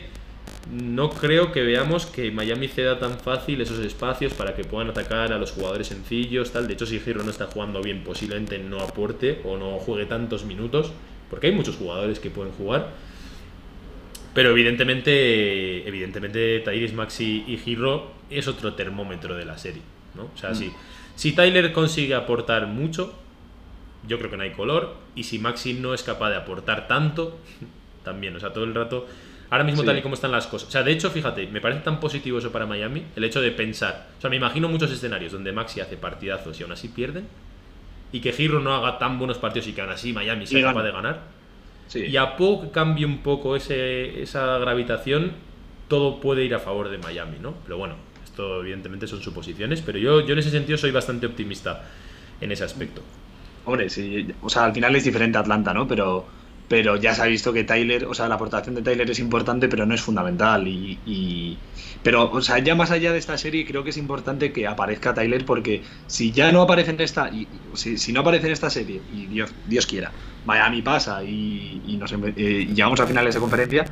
no creo que veamos que Miami ceda tan fácil esos espacios para que puedan atacar a los jugadores sencillos, tal. De hecho, si Giro no está jugando bien, posiblemente no aporte o no juegue tantos minutos, porque hay muchos jugadores que pueden jugar. Pero evidentemente, evidentemente Tyrese Maxi y Giro es otro termómetro de la serie, ¿no? O sea, si, si Tyler consigue aportar mucho, yo creo que no hay color. Y si Maxi no es capaz de aportar tanto, también. O sea, todo el rato. Ahora mismo, Sí. tal y como están las cosas. O sea, de hecho, fíjate, me parece tan positivo eso para Miami. El hecho de pensar. O sea, me imagino muchos escenarios donde Maxi hace partidazos y aún así pierden. Y que Giro no haga tan buenos partidos y que aún así Miami sea capaz de ganar. Sí. Y a poco que cambie un poco ese, esa gravitación, todo puede ir a favor de Miami, ¿no? Pero bueno, esto evidentemente son suposiciones, pero yo, yo en ese sentido soy bastante optimista en ese aspecto. Hombre, sí, o sea, al final es diferente a Atlanta, ¿no? Pero, pero ya se ha visto que Tyler, o sea, la aportación de Tyler es importante, pero no es fundamental. Y, y- pero, o sea, ya más allá de esta serie, creo que es importante que aparezca Tyler, porque si ya no aparece en esta, y, si, si no aparece en esta serie, y Dios, Dios quiera, Miami pasa y, y nos, eh, llegamos a finales de conferencia,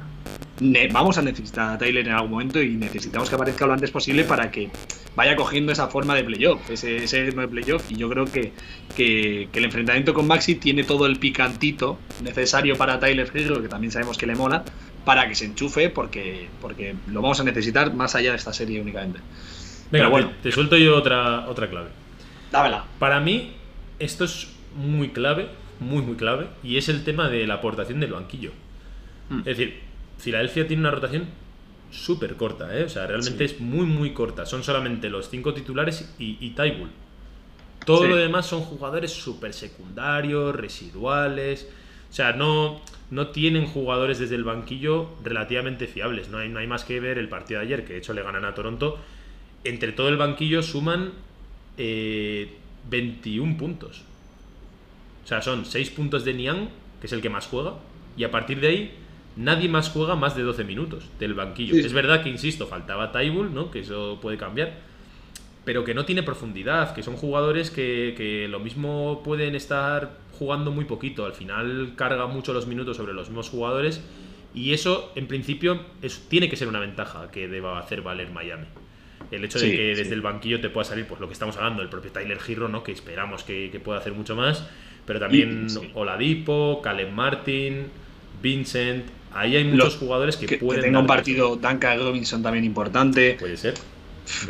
vamos a necesitar a Tyler en algún momento y necesitamos que aparezca lo antes posible para que vaya cogiendo esa forma de playoff, ese, ese ritmo de playoff. Y yo creo que, que, que el enfrentamiento con Maxi tiene todo el picantito necesario para Tyler Hero, que también sabemos que le mola, para que se enchufe, porque, porque lo vamos a necesitar más allá de esta serie únicamente. Venga, Pero bueno. te, te suelto yo otra, otra clave. Dámela. Para mí, esto es muy clave, muy, muy clave, y es el tema de la aportación del banquillo. Hmm. Es decir, Filadelfia tiene una rotación súper corta, ¿eh? O sea, realmente Sí. es muy, muy corta. Son solamente los cinco titulares y, y. Todo Sí. lo demás son jugadores súper secundarios, residuales. O sea, no, no tienen jugadores desde el banquillo relativamente fiables. No hay, no hay más que ver el partido de ayer, que de hecho le ganan a Toronto. Entre todo el banquillo suman eh, 21 puntos. O sea, son 6 puntos de Niang, que es el que más juega, y a partir de ahí nadie más juega más de 12 minutos del banquillo. Sí. Es verdad que, insisto, faltaba Taibul, ¿no? Que eso puede cambiar. Pero que no tiene profundidad, que son jugadores que, que lo mismo pueden estar jugando muy poquito. Al final carga mucho los minutos sobre los mismos jugadores. Y eso, en principio, es, tiene que ser una ventaja que deba hacer valer Miami. El hecho de que sí. desde el banquillo te pueda salir, pues lo que estamos hablando, el propio Tyler Girro, ¿no? Que esperamos que, que pueda hacer mucho más. Pero también sí. Oladipo, Caleb Martin, Vincent. Ahí hay muchos jugadores que, Que, que pueden. tenga un partido Duncan Robinson también importante. Puede ser.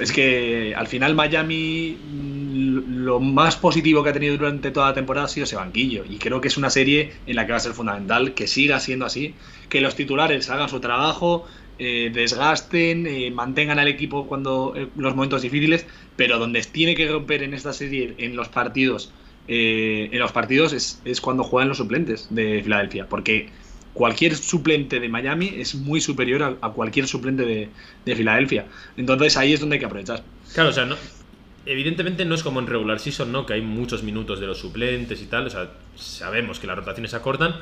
Es que al final Miami mm, lo más positivo que ha tenido durante toda la temporada ha sido ese banquillo y creo que es una serie en la que va a ser fundamental que siga siendo así, que los titulares hagan su trabajo, eh, desgasten, eh, mantengan al equipo cuando eh, los momentos difíciles, pero donde tiene que romper en esta serie en los partidos en los partidos es, es cuando juegan los suplentes de Filadelfia, porque cualquier suplente de Miami es muy superior a, a cualquier suplente de, de Filadelfia. Entonces ahí es donde hay que aprovechar. Claro, o sea, no, evidentemente no es como en regular season, ¿no? Que hay muchos minutos de los suplentes y tal. O sea, sabemos que las rotaciones se acortan.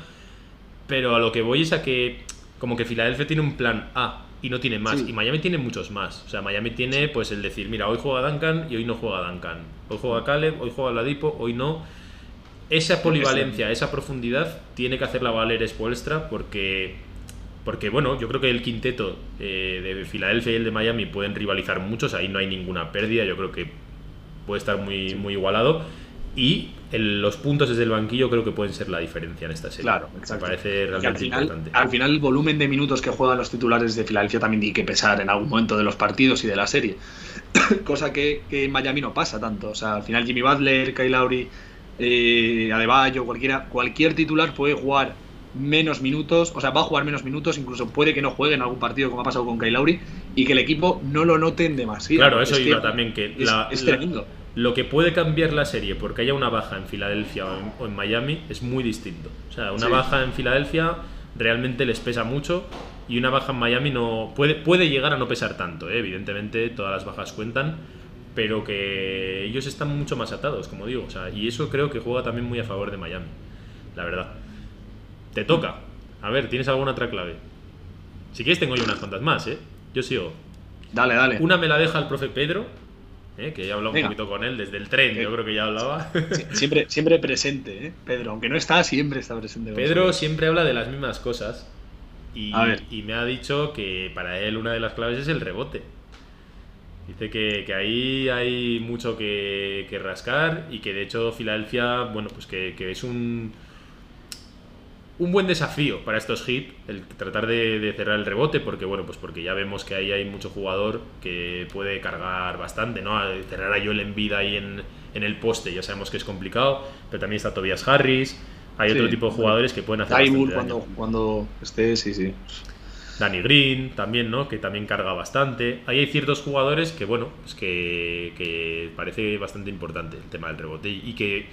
Pero a lo que voy es a que, como que Filadelfia tiene un plan A y no tiene más. Sí. Y Miami tiene muchos más. O sea, Miami tiene, pues, el decir, mira, hoy juega Duncan y hoy no juega Duncan. Hoy juega Caleb, hoy juega Ladipo, hoy no. Esa polivalencia, esa profundidad, tiene que hacerla valer Spoelstra porque porque bueno, yo creo que el quinteto eh, de Filadelfia y el de Miami pueden rivalizar muchos, ahí no hay ninguna pérdida, yo creo que puede estar muy, muy igualado. Y el- los puntos desde el banquillo creo que pueden ser la diferencia en esta serie. Claro, Me exacto. parece Y realmente al final, importante. al final el volumen de minutos que juegan los titulares de Filadelfia también tiene que pesar en algún momento de los partidos y de la serie. Cosa que, que en Miami no pasa tanto. O sea, al final Jimmy Butler, Kyle Lowry, eh, Adebayo, cualquiera, cualquier titular puede jugar menos minutos, o sea, va a jugar menos minutos, incluso puede que no juegue en algún partido como ha pasado con Lowry y que el equipo no lo noten demasiado. Claro, eso Es que iba también, que es, la- es la- tremendo. lo que puede cambiar la serie porque haya una baja en Filadelfia o en, o en Miami es muy distinto. O sea, una Sí. baja en Filadelfia realmente les pesa mucho y una baja en Miami no puede, puede llegar a no pesar tanto. ¿eh? Evidentemente, todas las bajas cuentan, pero que ellos están mucho más atados, como digo. O sea, y eso creo que juega también muy a favor de Miami, la verdad. Te toca. A ver, ¿tienes alguna otra clave? Si quieres, tengo yo unas cuantas más, ¿eh? Yo sigo. Dale, dale. Una me la deja el profe Pedro, ¿eh? que ya he hablado Venga. un poquito con él desde el tren, Eh. yo creo que ya hablaba. Siempre, siempre presente, ¿eh? Pedro. Aunque no está, siempre está presente. Pedro siempre habla de las mismas cosas y me ha dicho que para él una de las claves es el rebote. Dice que, que ahí hay mucho que, que rascar y que de hecho Filadelfia, bueno, pues que, que es un, un buen desafío para estos Heat el tratar de, de cerrar el rebote porque bueno pues porque ya vemos que ahí hay mucho jugador que puede cargar bastante no cerrar a Joel Embiid ahí en, en el poste ya sabemos que es complicado pero también está Tobias Harris hay Sí. otro tipo de jugadores que pueden hacer Tybull bastante daño. cuando, cuando esté, sí, sí. Danny Green también, ¿no? Que también carga bastante. Ahí hay ciertos jugadores que, bueno, pues que, que parece bastante importante el tema del rebote. Y, y que,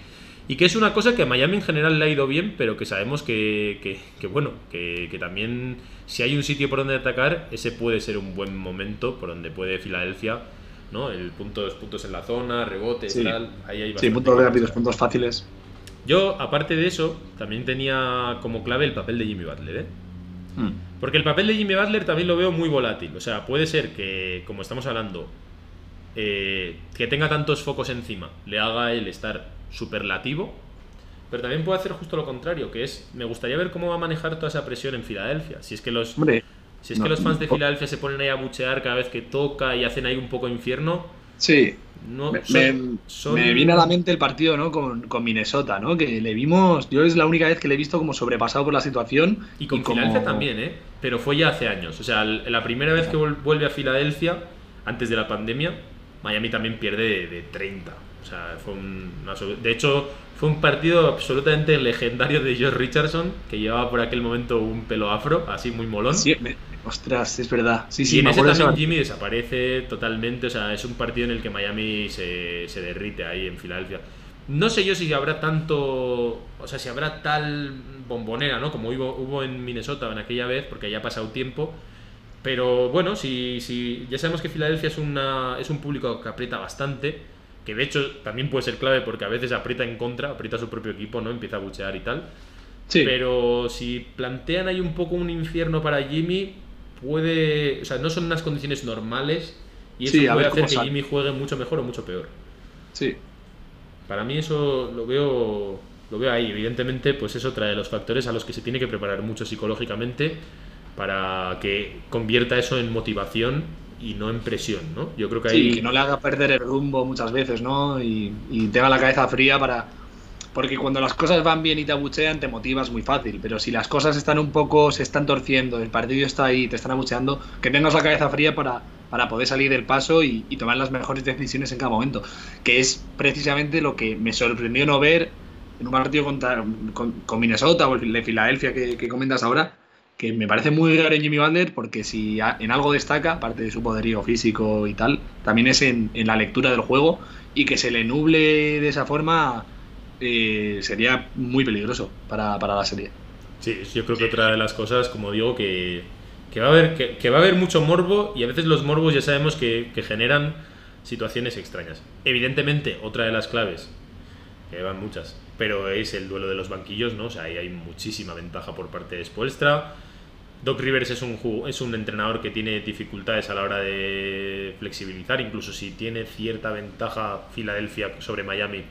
y que es una cosa que a Miami en general le ha ido bien, pero que sabemos que, que, que, bueno, que, que también si hay un sitio por donde atacar, ese puede ser un buen momento por donde puede Filadelfia, ¿no? El punto, los puntos en la zona, rebotes, Sí. tal. Ahí hay Sí, puntos rápidos, puntos fáciles. Yo, aparte de eso, también tenía como clave el papel de Jimmy Butler, ¿eh? Hmm. Porque el papel de Jimmy Butler también lo veo muy volátil. O sea, puede ser que, como estamos hablando, eh, que tenga tantos focos encima, le haga el estar superlativo. Pero también puede hacer justo lo contrario, que es, me gustaría ver cómo va a manejar toda esa presión en Filadelfia. Si es que los, Hombre, si es no, que los fans de Filadelfia se ponen ahí a buchear cada vez que toca y hacen ahí un poco infierno, sí. no, Me, son- me- son- me viene a la mente el partido ¿no? con, con Minnesota, ¿no? Que le vimos, yo es la única vez que le he visto como sobrepasado por la situación. Y con Filadelfia también, ¿eh? Pero fue ya hace años. O sea, la primera vez que vuelve a Filadelfia, antes de la pandemia, Miami también pierde de, de 30. O sea, fue un... De hecho, fue un partido absolutamente legendario de George Richardson, que llevaba por aquel momento un pelo afro, así muy molón. Sí, me- ostras, es verdad. Sí, y sí, en me ese también. Jimmy desaparece totalmente. O sea, es un partido en el que Miami se, se derrite ahí en Filadelfia. No sé yo si habrá tanto. O sea, si habrá tal bombonera, ¿no? Como hubo, hubo en Minnesota en aquella vez, porque ya ha pasado tiempo. Pero bueno, si, si ya sabemos que Filadelfia es, una, es un público que aprieta bastante. Que de hecho también puede ser clave porque a veces aprieta en contra, aprieta a su propio equipo, ¿no? Empieza a buchear y tal. Sí, Pero si plantean ahí un poco un infierno para Jimmy, puede. O sea, no son unas condiciones normales. Y eso Sí, puede hacer que sale. Jimmy juegue mucho mejor o mucho peor. sí. Para mí eso lo veo. Lo veo ahí. Evidentemente, pues es otra de los factores a los que se tiene que preparar mucho psicológicamente para que convierta eso en motivación y no en presión, ¿no? Yo creo que ahí. Sí, que no le haga perder el rumbo muchas veces, ¿no? Y, y tenga la cabeza fría para. Porque cuando las cosas van bien y te abuchean, te motivas muy fácil. Pero si las cosas están un poco, se están torciendo, el partido está ahí, te están abucheando, que tengas la cabeza fría para, para poder salir del paso y, tomar las mejores decisiones en cada momento. Que es precisamente lo que me sorprendió no ver en un partido contra, con, Minnesota o el de Filadelfia que, que comentas ahora, que me parece muy raro en Jimmy Butler porque si en algo destaca, aparte de su poderío físico y tal, también es en, en la lectura del juego y que se le nuble de esa forma eh, sería muy peligroso para, para la serie. Sí, yo creo que otra de las cosas, como digo, que, que va a haber, que, que va a haber mucho morbo y a veces los morbos ya sabemos que, que generan situaciones extrañas. Evidentemente, otra de las claves, que van muchas, pero es el duelo de los banquillos, ¿no? O sea, ahí hay muchísima ventaja por parte de Spoelstra. Doc Rivers es un, es un entrenador que tiene dificultades a la hora de flexibilizar, incluso si tiene cierta ventaja Filadelfia sobre Miami,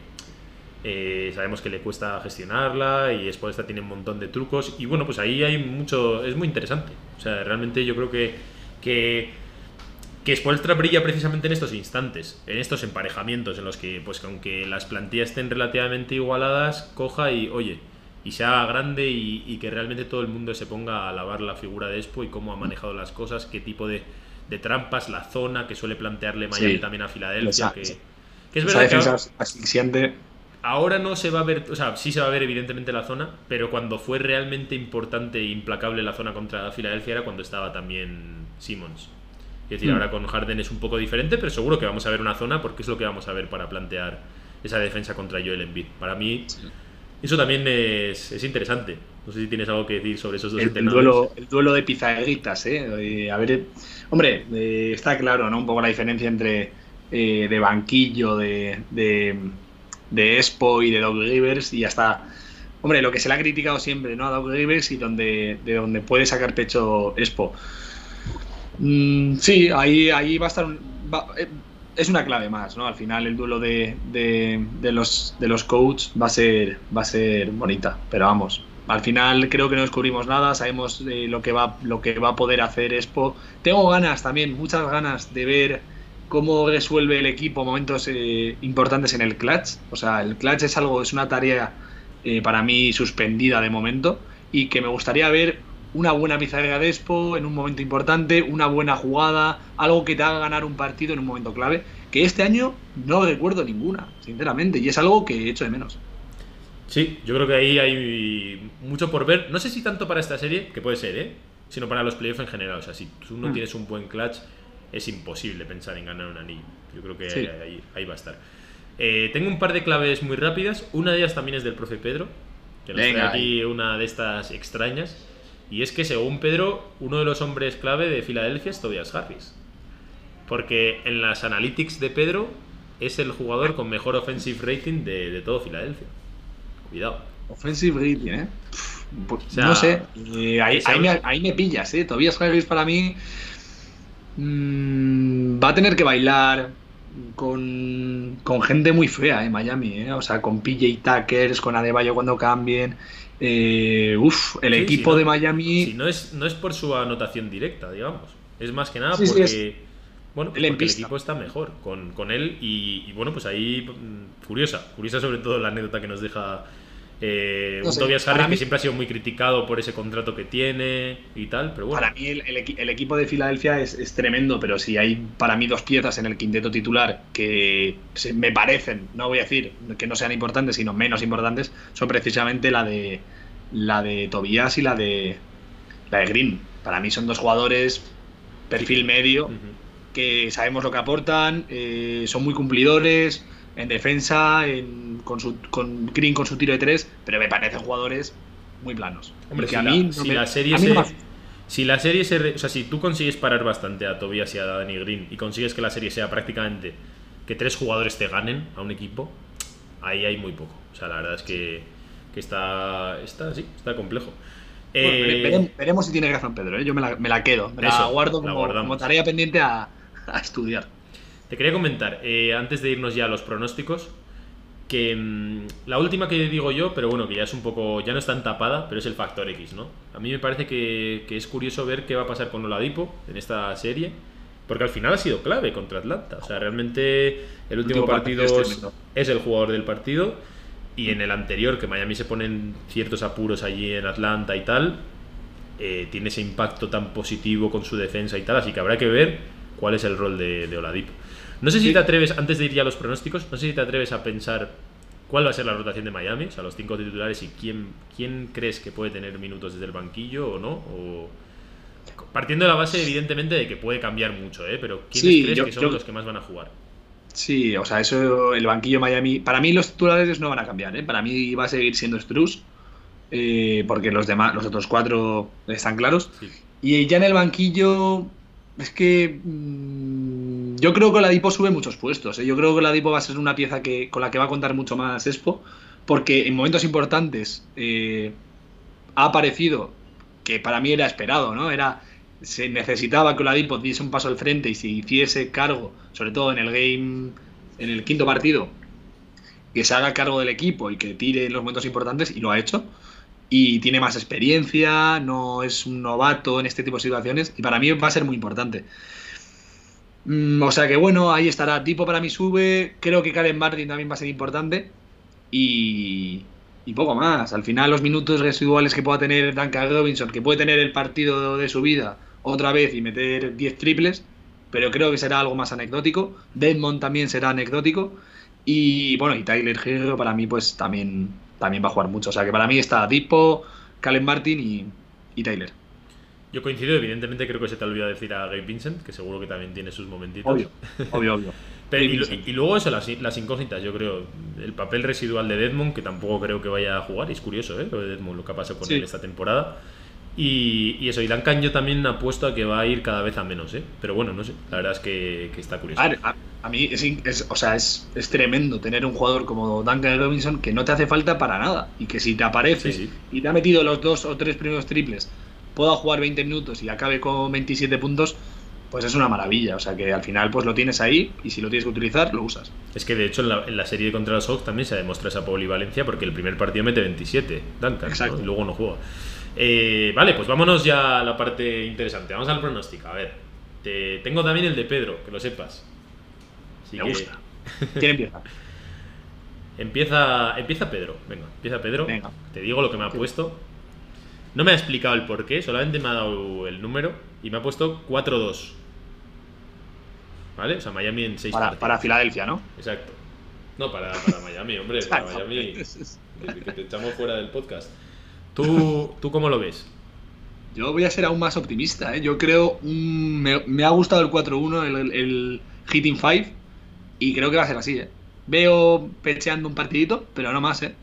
eh, sabemos que le cuesta gestionarla y Spoelstra tiene un montón de trucos y bueno, pues ahí hay mucho, es muy interesante. O sea, realmente yo creo que, que Que Spoelstra brilla precisamente en estos instantes, en estos emparejamientos en los que, pues aunque las plantillas estén relativamente igualadas, coja y, oye, y se haga grande y, y que realmente todo el mundo se ponga a alabar la figura de Expo y cómo ha manejado las cosas, qué tipo de, de trampas, la zona que suele plantearle Miami Sí. también a Filadelfia. Esa- Que, que es verdad que asfixiante. Ahora no se va a ver, o sea, sí se va a ver evidentemente la zona, pero cuando fue realmente importante e implacable la zona contra Filadelfia era cuando estaba también Simmons. Es decir, Mm. ahora con Harden es un poco diferente, pero seguro que vamos a ver una zona porque es lo que vamos a ver para plantear esa defensa contra Joel Embiid. Para mí, eso también es, es interesante. No sé si tienes algo que decir sobre esos dos El, el entrenadores. duelo, el duelo de pizarritas, ¿eh? Eh, A ver, hombre, eh, está claro, ¿no? Un poco la diferencia entre eh, de banquillo, de, de, de Expo y de Doug Rivers y hasta, hombre, lo que se le ha criticado siempre, ¿no? A Doug Rivers y donde, de donde puede sacar pecho Expo. Mm, sí, ahí, ahí va a estar un- va- eh, es una clave más, ¿no? Al final el duelo de, de, de los de los coaches va a ser va a ser bonita, pero vamos. Al final creo que no descubrimos nada, sabemos eh, lo que va lo que va a poder hacer Expo. Tengo ganas también, muchas ganas de ver cómo resuelve el equipo momentos eh, importantes en el clutch. O sea, el clutch es algo, es una tarea eh, para mí suspendida de momento y que me gustaría ver una buena pizarra de Expo en un momento importante, una buena jugada, algo que te haga ganar un partido en un momento clave, que este año no recuerdo ninguna, sinceramente, y es algo que echo de menos. Sí, yo creo que ahí hay mucho por ver. No sé si tanto para esta serie, que puede ser, ¿eh? Sino para los playoffs en general. O sea, si tú no Mm. tienes un buen clutch, es imposible pensar en ganar un anillo. Yo creo que Sí. ahí, ahí- va a estar. Eh, tengo un par de claves muy rápidas. Una de ellas también es del profe Pedro, que nos Venga, trae aquí una de estas extrañas. Y es que según Pedro, uno de los hombres clave de Filadelfia es Tobias Harris. Porque en las analytics de Pedro es el jugador con mejor offensive rating de, de todo Filadelfia. Cuidado. Offensive rating, ¿eh? Pff, sea, no sé, eh, ahí, ahí me, ahí me pillas, ¿eh? Tobias Harris para mí mm, va a tener que bailar con, con gente muy fea en Miami, ¿eh? O sea, con PJ Tuckers, con Adebayo cuando cambien. Eh, uf, el Sí, equipo no- de Miami... Si no es, no es por su anotación directa, digamos. Es más que nada Sí, porque, bueno, porque el equipo está mejor con, con él. Y, y, bueno, pues ahí, mm, curiosa. Curiosa sobre todo la anécdota que nos deja eh, No sé, Tobias Harris, que mí- siempre ha sido muy criticado por ese contrato que tiene y tal. Pero bueno, Para mí el, el equi- el equipo de Filadelfia es, es tremendo, pero si hay para mí dos piezas en el quinteto titular que se- me parecen, no voy a decir que no sean importantes, sino menos importantes, son precisamente la de la de Tobias y la de la de Green. Para mí son dos jugadores perfil medio que sabemos lo que aportan, eh, son muy cumplidores en defensa, en- con, su, con Green con su tiro de tres, pero me parecen jugadores muy planos. Hombre, si, a la, mí no si me- la serie a mí se, no si la serie se, o sea, si tú consigues parar bastante a Tobias y a Danny Green y consigues que la serie sea prácticamente que tres jugadores te ganen a un equipo, ahí hay muy poco. O sea, la verdad es que, que está, está, sí, está complejo. Bueno, Eh, vere- veremos, veremos si tiene razón Pedro, ¿eh? yo me la, me la quedo, me la guardo la como, como tarea pendiente a, a estudiar. Te quería comentar, eh, antes de irnos ya a los pronósticos, que mm, la última que digo yo, pero bueno, que ya es un poco, ya no es tan tapada, pero es el factor X, ¿no? A mí me parece que, que es curioso ver qué va a pasar con Oladipo en esta serie, porque al final ha sido clave contra Atlanta. O sea, realmente el último, último partido partido es el jugador del partido, y en el anterior, que Miami se ponen ciertos apuros allí en Atlanta y tal, eh, tiene ese impacto tan positivo con su defensa y tal, así que habrá que ver cuál es el rol de, de Oladipo. No sé si Sí. te atreves, antes de ir ya a los pronósticos, no sé si te atreves a pensar cuál va a ser la rotación de Miami, o sea, los cinco titulares y quién, quién crees que puede tener minutos desde el banquillo o no, o partiendo de la base evidentemente de que puede cambiar mucho, ¿eh? pero quiénes Sí, crees yo- que son yo- los que más van a jugar. Sí, o sea, eso, el banquillo Miami. Para mí, los titulares no van a cambiar, ¿eh? Para mí va a seguir siendo Struz, eh, porque los demás, los otros cuatro están claros. Sí. Y ya en el banquillo, es que mm, yo creo que Oladipo sube muchos puestos. ¿eh? Yo creo que Oladipo va a ser una pieza que, con la que va a contar mucho más Expo, porque en momentos importantes eh, ha aparecido, que para mí era esperado, ¿no? Era se necesitaba que Oladipo diese un paso al frente y se hiciese cargo, sobre todo en el game, en el quinto partido, que se haga cargo del equipo y que tire en los momentos importantes, y lo ha hecho. Y tiene más experiencia, no es un novato en este tipo de situaciones, y para mí va a ser muy importante. Mm, o sea que bueno, ahí estará. Tipo para mí sube. Creo que Karen Martin también va a ser importante. Y, y poco más. Al final, los minutos residuales que pueda tener Duncan Robinson, que puede tener el partido de su vida otra vez y meter 10 triples, pero creo que será algo más anecdótico. Desmond también será anecdótico. Y bueno, y Tyler Hero para mí, pues también, también va a jugar mucho. O sea que para mí está Dipo, Calen Martin y, y Tyler. Yo coincido, evidentemente creo que se te ha olvidado decir a Gabe Vincent, que seguro que también tiene sus momentitos. Obvio, obvio, obvio. Pero, y, luego eso, las, las incógnitas, yo creo. El papel residual de Deadmond, que tampoco creo que vaya a jugar, y es curioso, ¿eh? Lo de Deadmond, lo que ha pasado con Sí. él esta temporada. Y, y eso, y Duncan yo también apuesto a que va a ir cada vez a menos, ¿eh? Pero bueno, no sé, la verdad es que, que está curioso. A, ver, a- a mí es, es- o sea, es, es tremendo tener un jugador como Duncan Robinson que no te hace falta para nada y que si te aparece Sí, sí. y te ha metido los dos o tres primeros triples, pueda jugar 20 minutos y acabe con 27 puntos, pues es una maravilla. O sea que al final pues lo tienes ahí y si lo tienes que utilizar, lo usas. Es que de hecho en la, en la serie contra los Hawks también se demuestra esa polivalencia porque el primer partido mete 27, Duncan, y luego no juega. Eh, vale, pues vámonos ya a la parte interesante. Vamos al pronóstico. A ver, te, tengo también el de Pedro, que lo sepas. Así Me que gusta. ¿Quién empieza? Empieza, empieza Pedro. Venga, empieza Pedro. Venga. Te digo lo que me ha puesto. No me ha explicado el por qué, solamente me ha dado el número y me ha puesto 4-2. ¿Vale? O sea, Miami en 6 Para, partidos. para Filadelfia, ¿no? Exacto. No, para, para Miami, hombre, para. Miami. Que, que te echamos fuera del podcast. ¿Tú, ¿Tú cómo lo ves? Yo voy a ser aún más optimista, ¿eh? Yo creo. un- me, me ha gustado el 4-1, el, el, el Hitting 5, y creo que va a ser así, ¿eh? Veo pecheando un partidito, pero no más, ¿eh?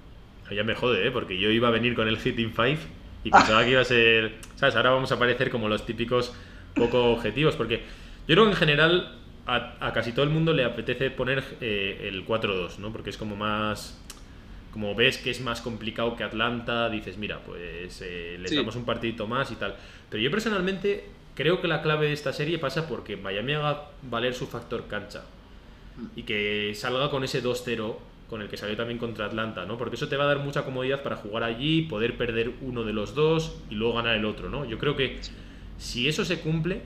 Ya me jode, ¿eh? Porque yo iba a venir con el Hitting 5 y pensaba que iba a ser. ¿Sabes? Ahora vamos a parecer como los típicos poco objetivos. Porque yo creo que en general a, a casi todo el mundo le apetece poner eh, el 4-2, ¿no? Porque es como más. Como ves que es más complicado que Atlanta, dices, mira, pues eh, Sí. damos un partidito más y tal. Pero yo personalmente creo que la clave de esta serie pasa porque Miami haga valer su factor cancha y que salga con ese 2-0 con el que salió también contra Atlanta, ¿no? Porque eso te va a dar mucha comodidad para jugar allí, poder perder uno de los dos y luego ganar el otro, ¿no? Yo creo que si eso se cumple,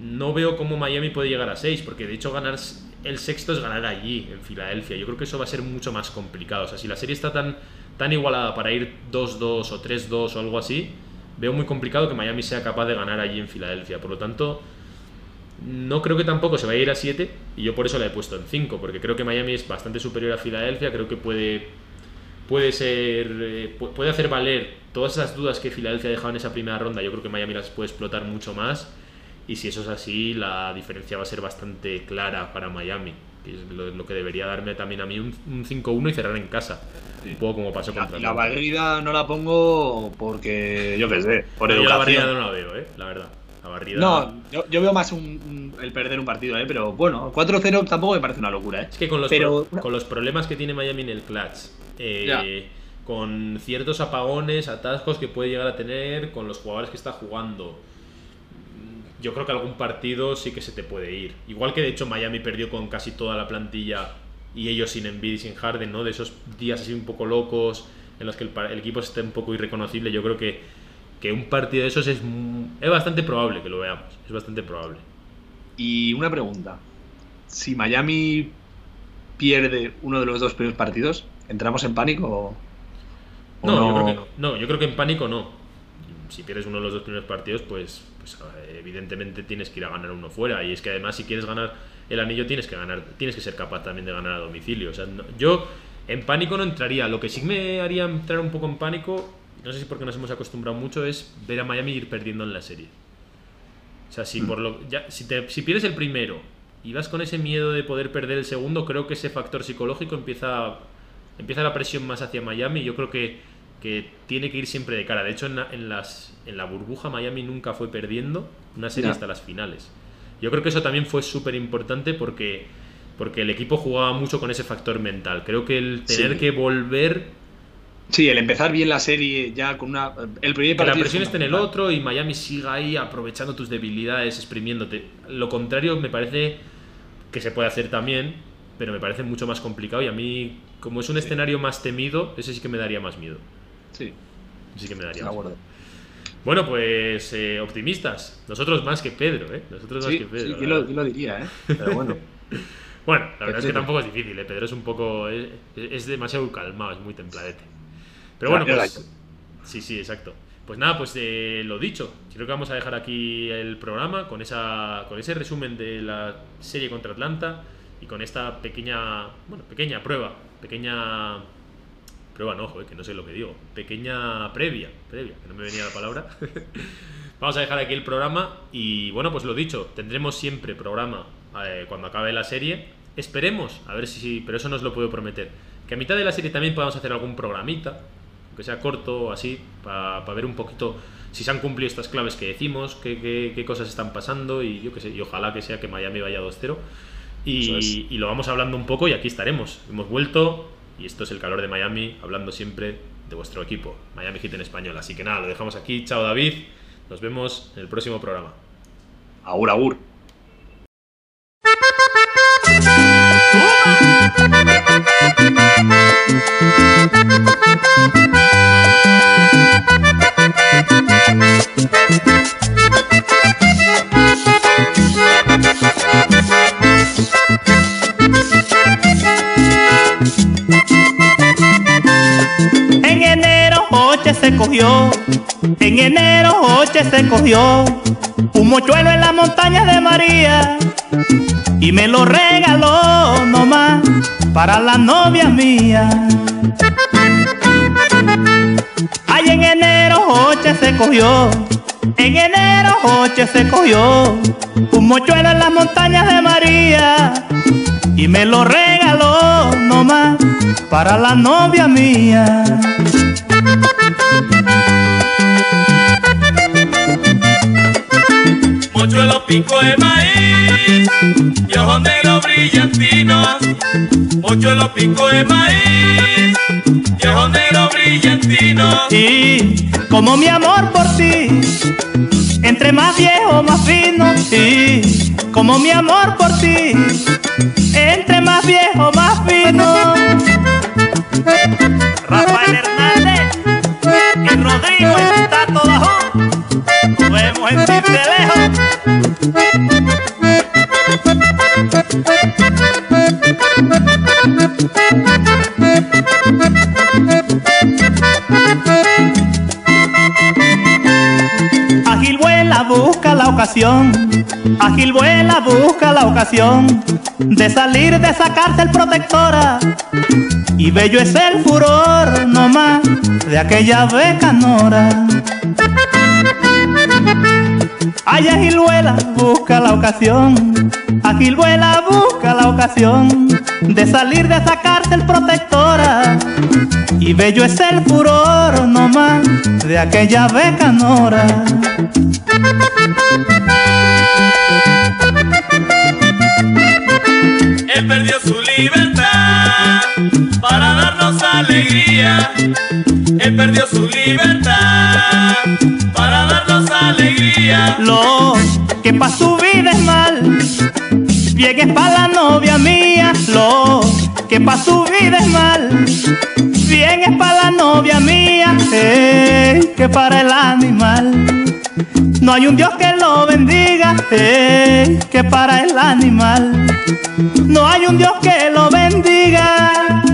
no veo cómo Miami puede llegar a 6, porque de hecho ganar el sexto es ganar allí, en Filadelfia. Yo creo que eso va a ser mucho más complicado. O sea, si la serie está tan, tan igualada para ir 2-2 o 3-2 o algo así, veo muy complicado que Miami sea capaz de ganar allí en Filadelfia. Por lo tanto, no creo que tampoco se vaya a ir a 7 y yo por eso la he puesto en 5, porque creo que Miami es bastante superior a Filadelfia, creo que puede puede ser eh, pu- puede hacer valer todas esas dudas que Filadelfia ha dejado en esa primera ronda, yo creo que Miami las puede explotar mucho más y si eso es así, la diferencia va a ser bastante clara para Miami, que es lo, lo que debería darme también a mí un, un 5-1 y cerrar en casa, un poco como pasó La, contra la barrida no la pongo porque, yo qué sé, por Yo la barrida educación. no la veo, eh, la verdad. La barrida No, yo, yo veo más un, un- el perder un partido, ¿eh? Pero bueno, 4-0 tampoco me parece una locura, ¿eh? Es que con los, Pero- pro- con los problemas que tiene Miami en el clutch, eh, con ciertos apagones, atascos que puede llegar a tener, con los jugadores que está jugando, yo creo que algún partido sí que se te puede ir. Igual que de hecho Miami perdió con casi toda la plantilla y ellos sin Embiid y sin Harden, ¿no? De esos días así un poco locos en los que el, el equipo esté un poco irreconocible, yo creo que, que un partido de esos es, es bastante probable que lo veamos, es bastante probable. Y una pregunta. Si Miami pierde uno de los dos primeros partidos, ¿entramos en pánico o, o No, Yo creo que, no, yo creo que en pánico no. Si pierdes uno de los dos primeros partidos, pues, pues eh, evidentemente tienes que ir a ganar uno fuera. Y es que además si quieres ganar el anillo tienes que ganar, tienes que ser capaz también de ganar a domicilio. O sea, no- yo en pánico no entraría. Lo que sí me haría entrar un poco en pánico, no sé si porque nos hemos acostumbrado mucho, es ver a Miami ir perdiendo en la serie. O sea, si, por lo, ya, si, te- si pierdes el primero y vas con ese miedo de poder perder el segundo, creo que ese factor psicológico empieza, empieza la presión más hacia Miami. Yo creo que, que tiene que ir siempre de cara. De hecho, en la, en las, en la burbuja Miami nunca fue perdiendo una serie hasta las finales. Yo creo que eso también fue súper importante porque, porque el equipo jugaba mucho con ese factor mental. Creo que el tener Sí. que volver Sí, el empezar bien la serie ya con una. El primer que la partido. presión es esté en el otro y Miami siga ahí aprovechando tus debilidades, exprimiéndote. Lo contrario me parece que se puede hacer también, pero me parece mucho más complicado y a mí, como es un escenario más temido, ese sí que me daría más miedo. Sí, Sí que me daría más miedo. Bueno, pues eh, optimistas. Nosotros más que Pedro, ¿eh? Nosotros más Sí, que Pedro. sí, yo, lo, verdad. yo lo diría, ¿eh? Pero bueno. Bueno, la verdad es que tampoco es difícil, ¿eh? Pedro es un poco. Es, es demasiado calmado, es muy templadete. Pero bueno, pues. Sí, sí, exacto. Pues nada, pues eh, lo dicho. Creo que vamos a dejar aquí el programa con, esa, con ese resumen de la serie contra Atlanta y con esta pequeña. Bueno, pequeña prueba. Pequeña. Prueba no, eh, que no sé lo que digo. Pequeña previa. Previa, que no me venía la palabra. Vamos a dejar aquí el programa y bueno, pues lo dicho, tendremos siempre programa eh, cuando acabe la serie. Esperemos, a ver si, pero eso no os lo puedo prometer. Que a mitad de la serie también podamos hacer algún programita, aunque sea corto o así, para ver un poquito si se han cumplido estas claves que decimos, qué, qué- qué cosas están pasando y yo qué sé, y ojalá que sea que Miami vaya 2-0. Eso Y, es. y lo vamos hablando un poco y aquí estaremos. Hemos vuelto y esto es el calor de Miami, hablando siempre de vuestro equipo, Miami Heat en español. Así que nada, lo dejamos aquí. Chao David, nos vemos en el próximo programa. Agur, agur. En enero Oche se cogió un mochuelo en la montaña de María y me lo regaló nomás para la novia mía. Ay, en enero Oche se cogió, en enero Oche se cogió un mochuelo en las montañas de María y me lo regaló nomás para la novia mía. Mochuelo pico de maíz y ojos negros brillantinos. Mochuelo pico de maíz y ojos negros brillantinos. Y como mi amor por ti, entre más viejo más fino. Y como mi amor por ti, entre más viejo más fino. Rafael Hernández y Rodrigo el Tato Dajón. Nos vemos en Cincelejo. Ágil vuela busca la ocasión, ágil vuela busca la ocasión de salir de esa cárcel protectora. Y bello es el furor nomás de aquella becanora. Ay, ágil vuela busca la ocasión, vuela busca la ocasión de salir de esa cárcel protectora. Y bello es el furor nomás de aquella becanora. Él perdió su libertad para darnos alegría. Él perdió su libertad para darnos alegría. Lo que pa' su vida es mal, bien es pa' la novia mía. Lo que pa' su vida es mal, bien es pa' la novia mía. Que para el animal. No hay un Dios que lo bendiga, que para el animal. No hay un Dios que lo bendiga.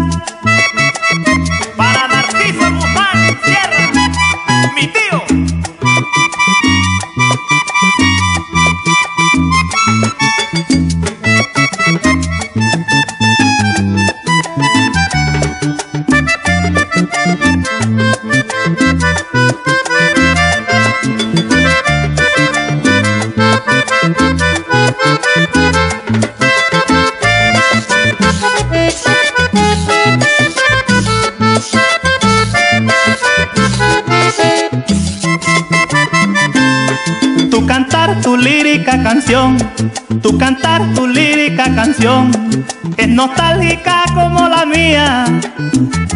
Canción, tu cantar tu lírica canción. Es nostálgica como la mía,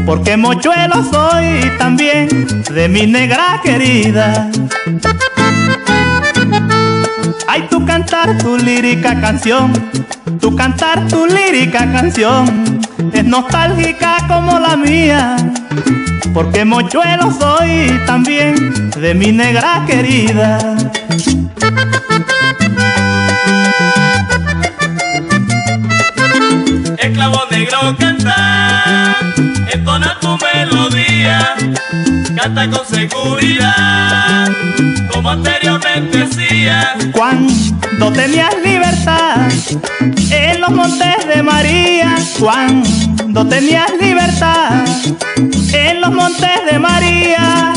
porque mochuelo soy también de mi negra querida. Ay, tu cantar tu lírica canción, tu cantar tu lírica canción. Es nostálgica como la mía, porque mochuelo soy también de mi negra querida. Esclavo negro canta, entona tu melodía, canta con seguridad, como anteriormente decía. Cuando tenías libertad en los montes de María, cuando tenías libertad en los montes de María.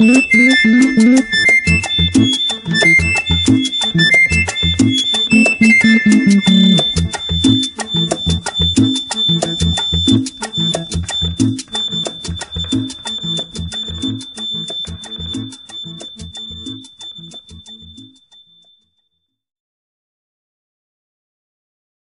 Mm-hmm.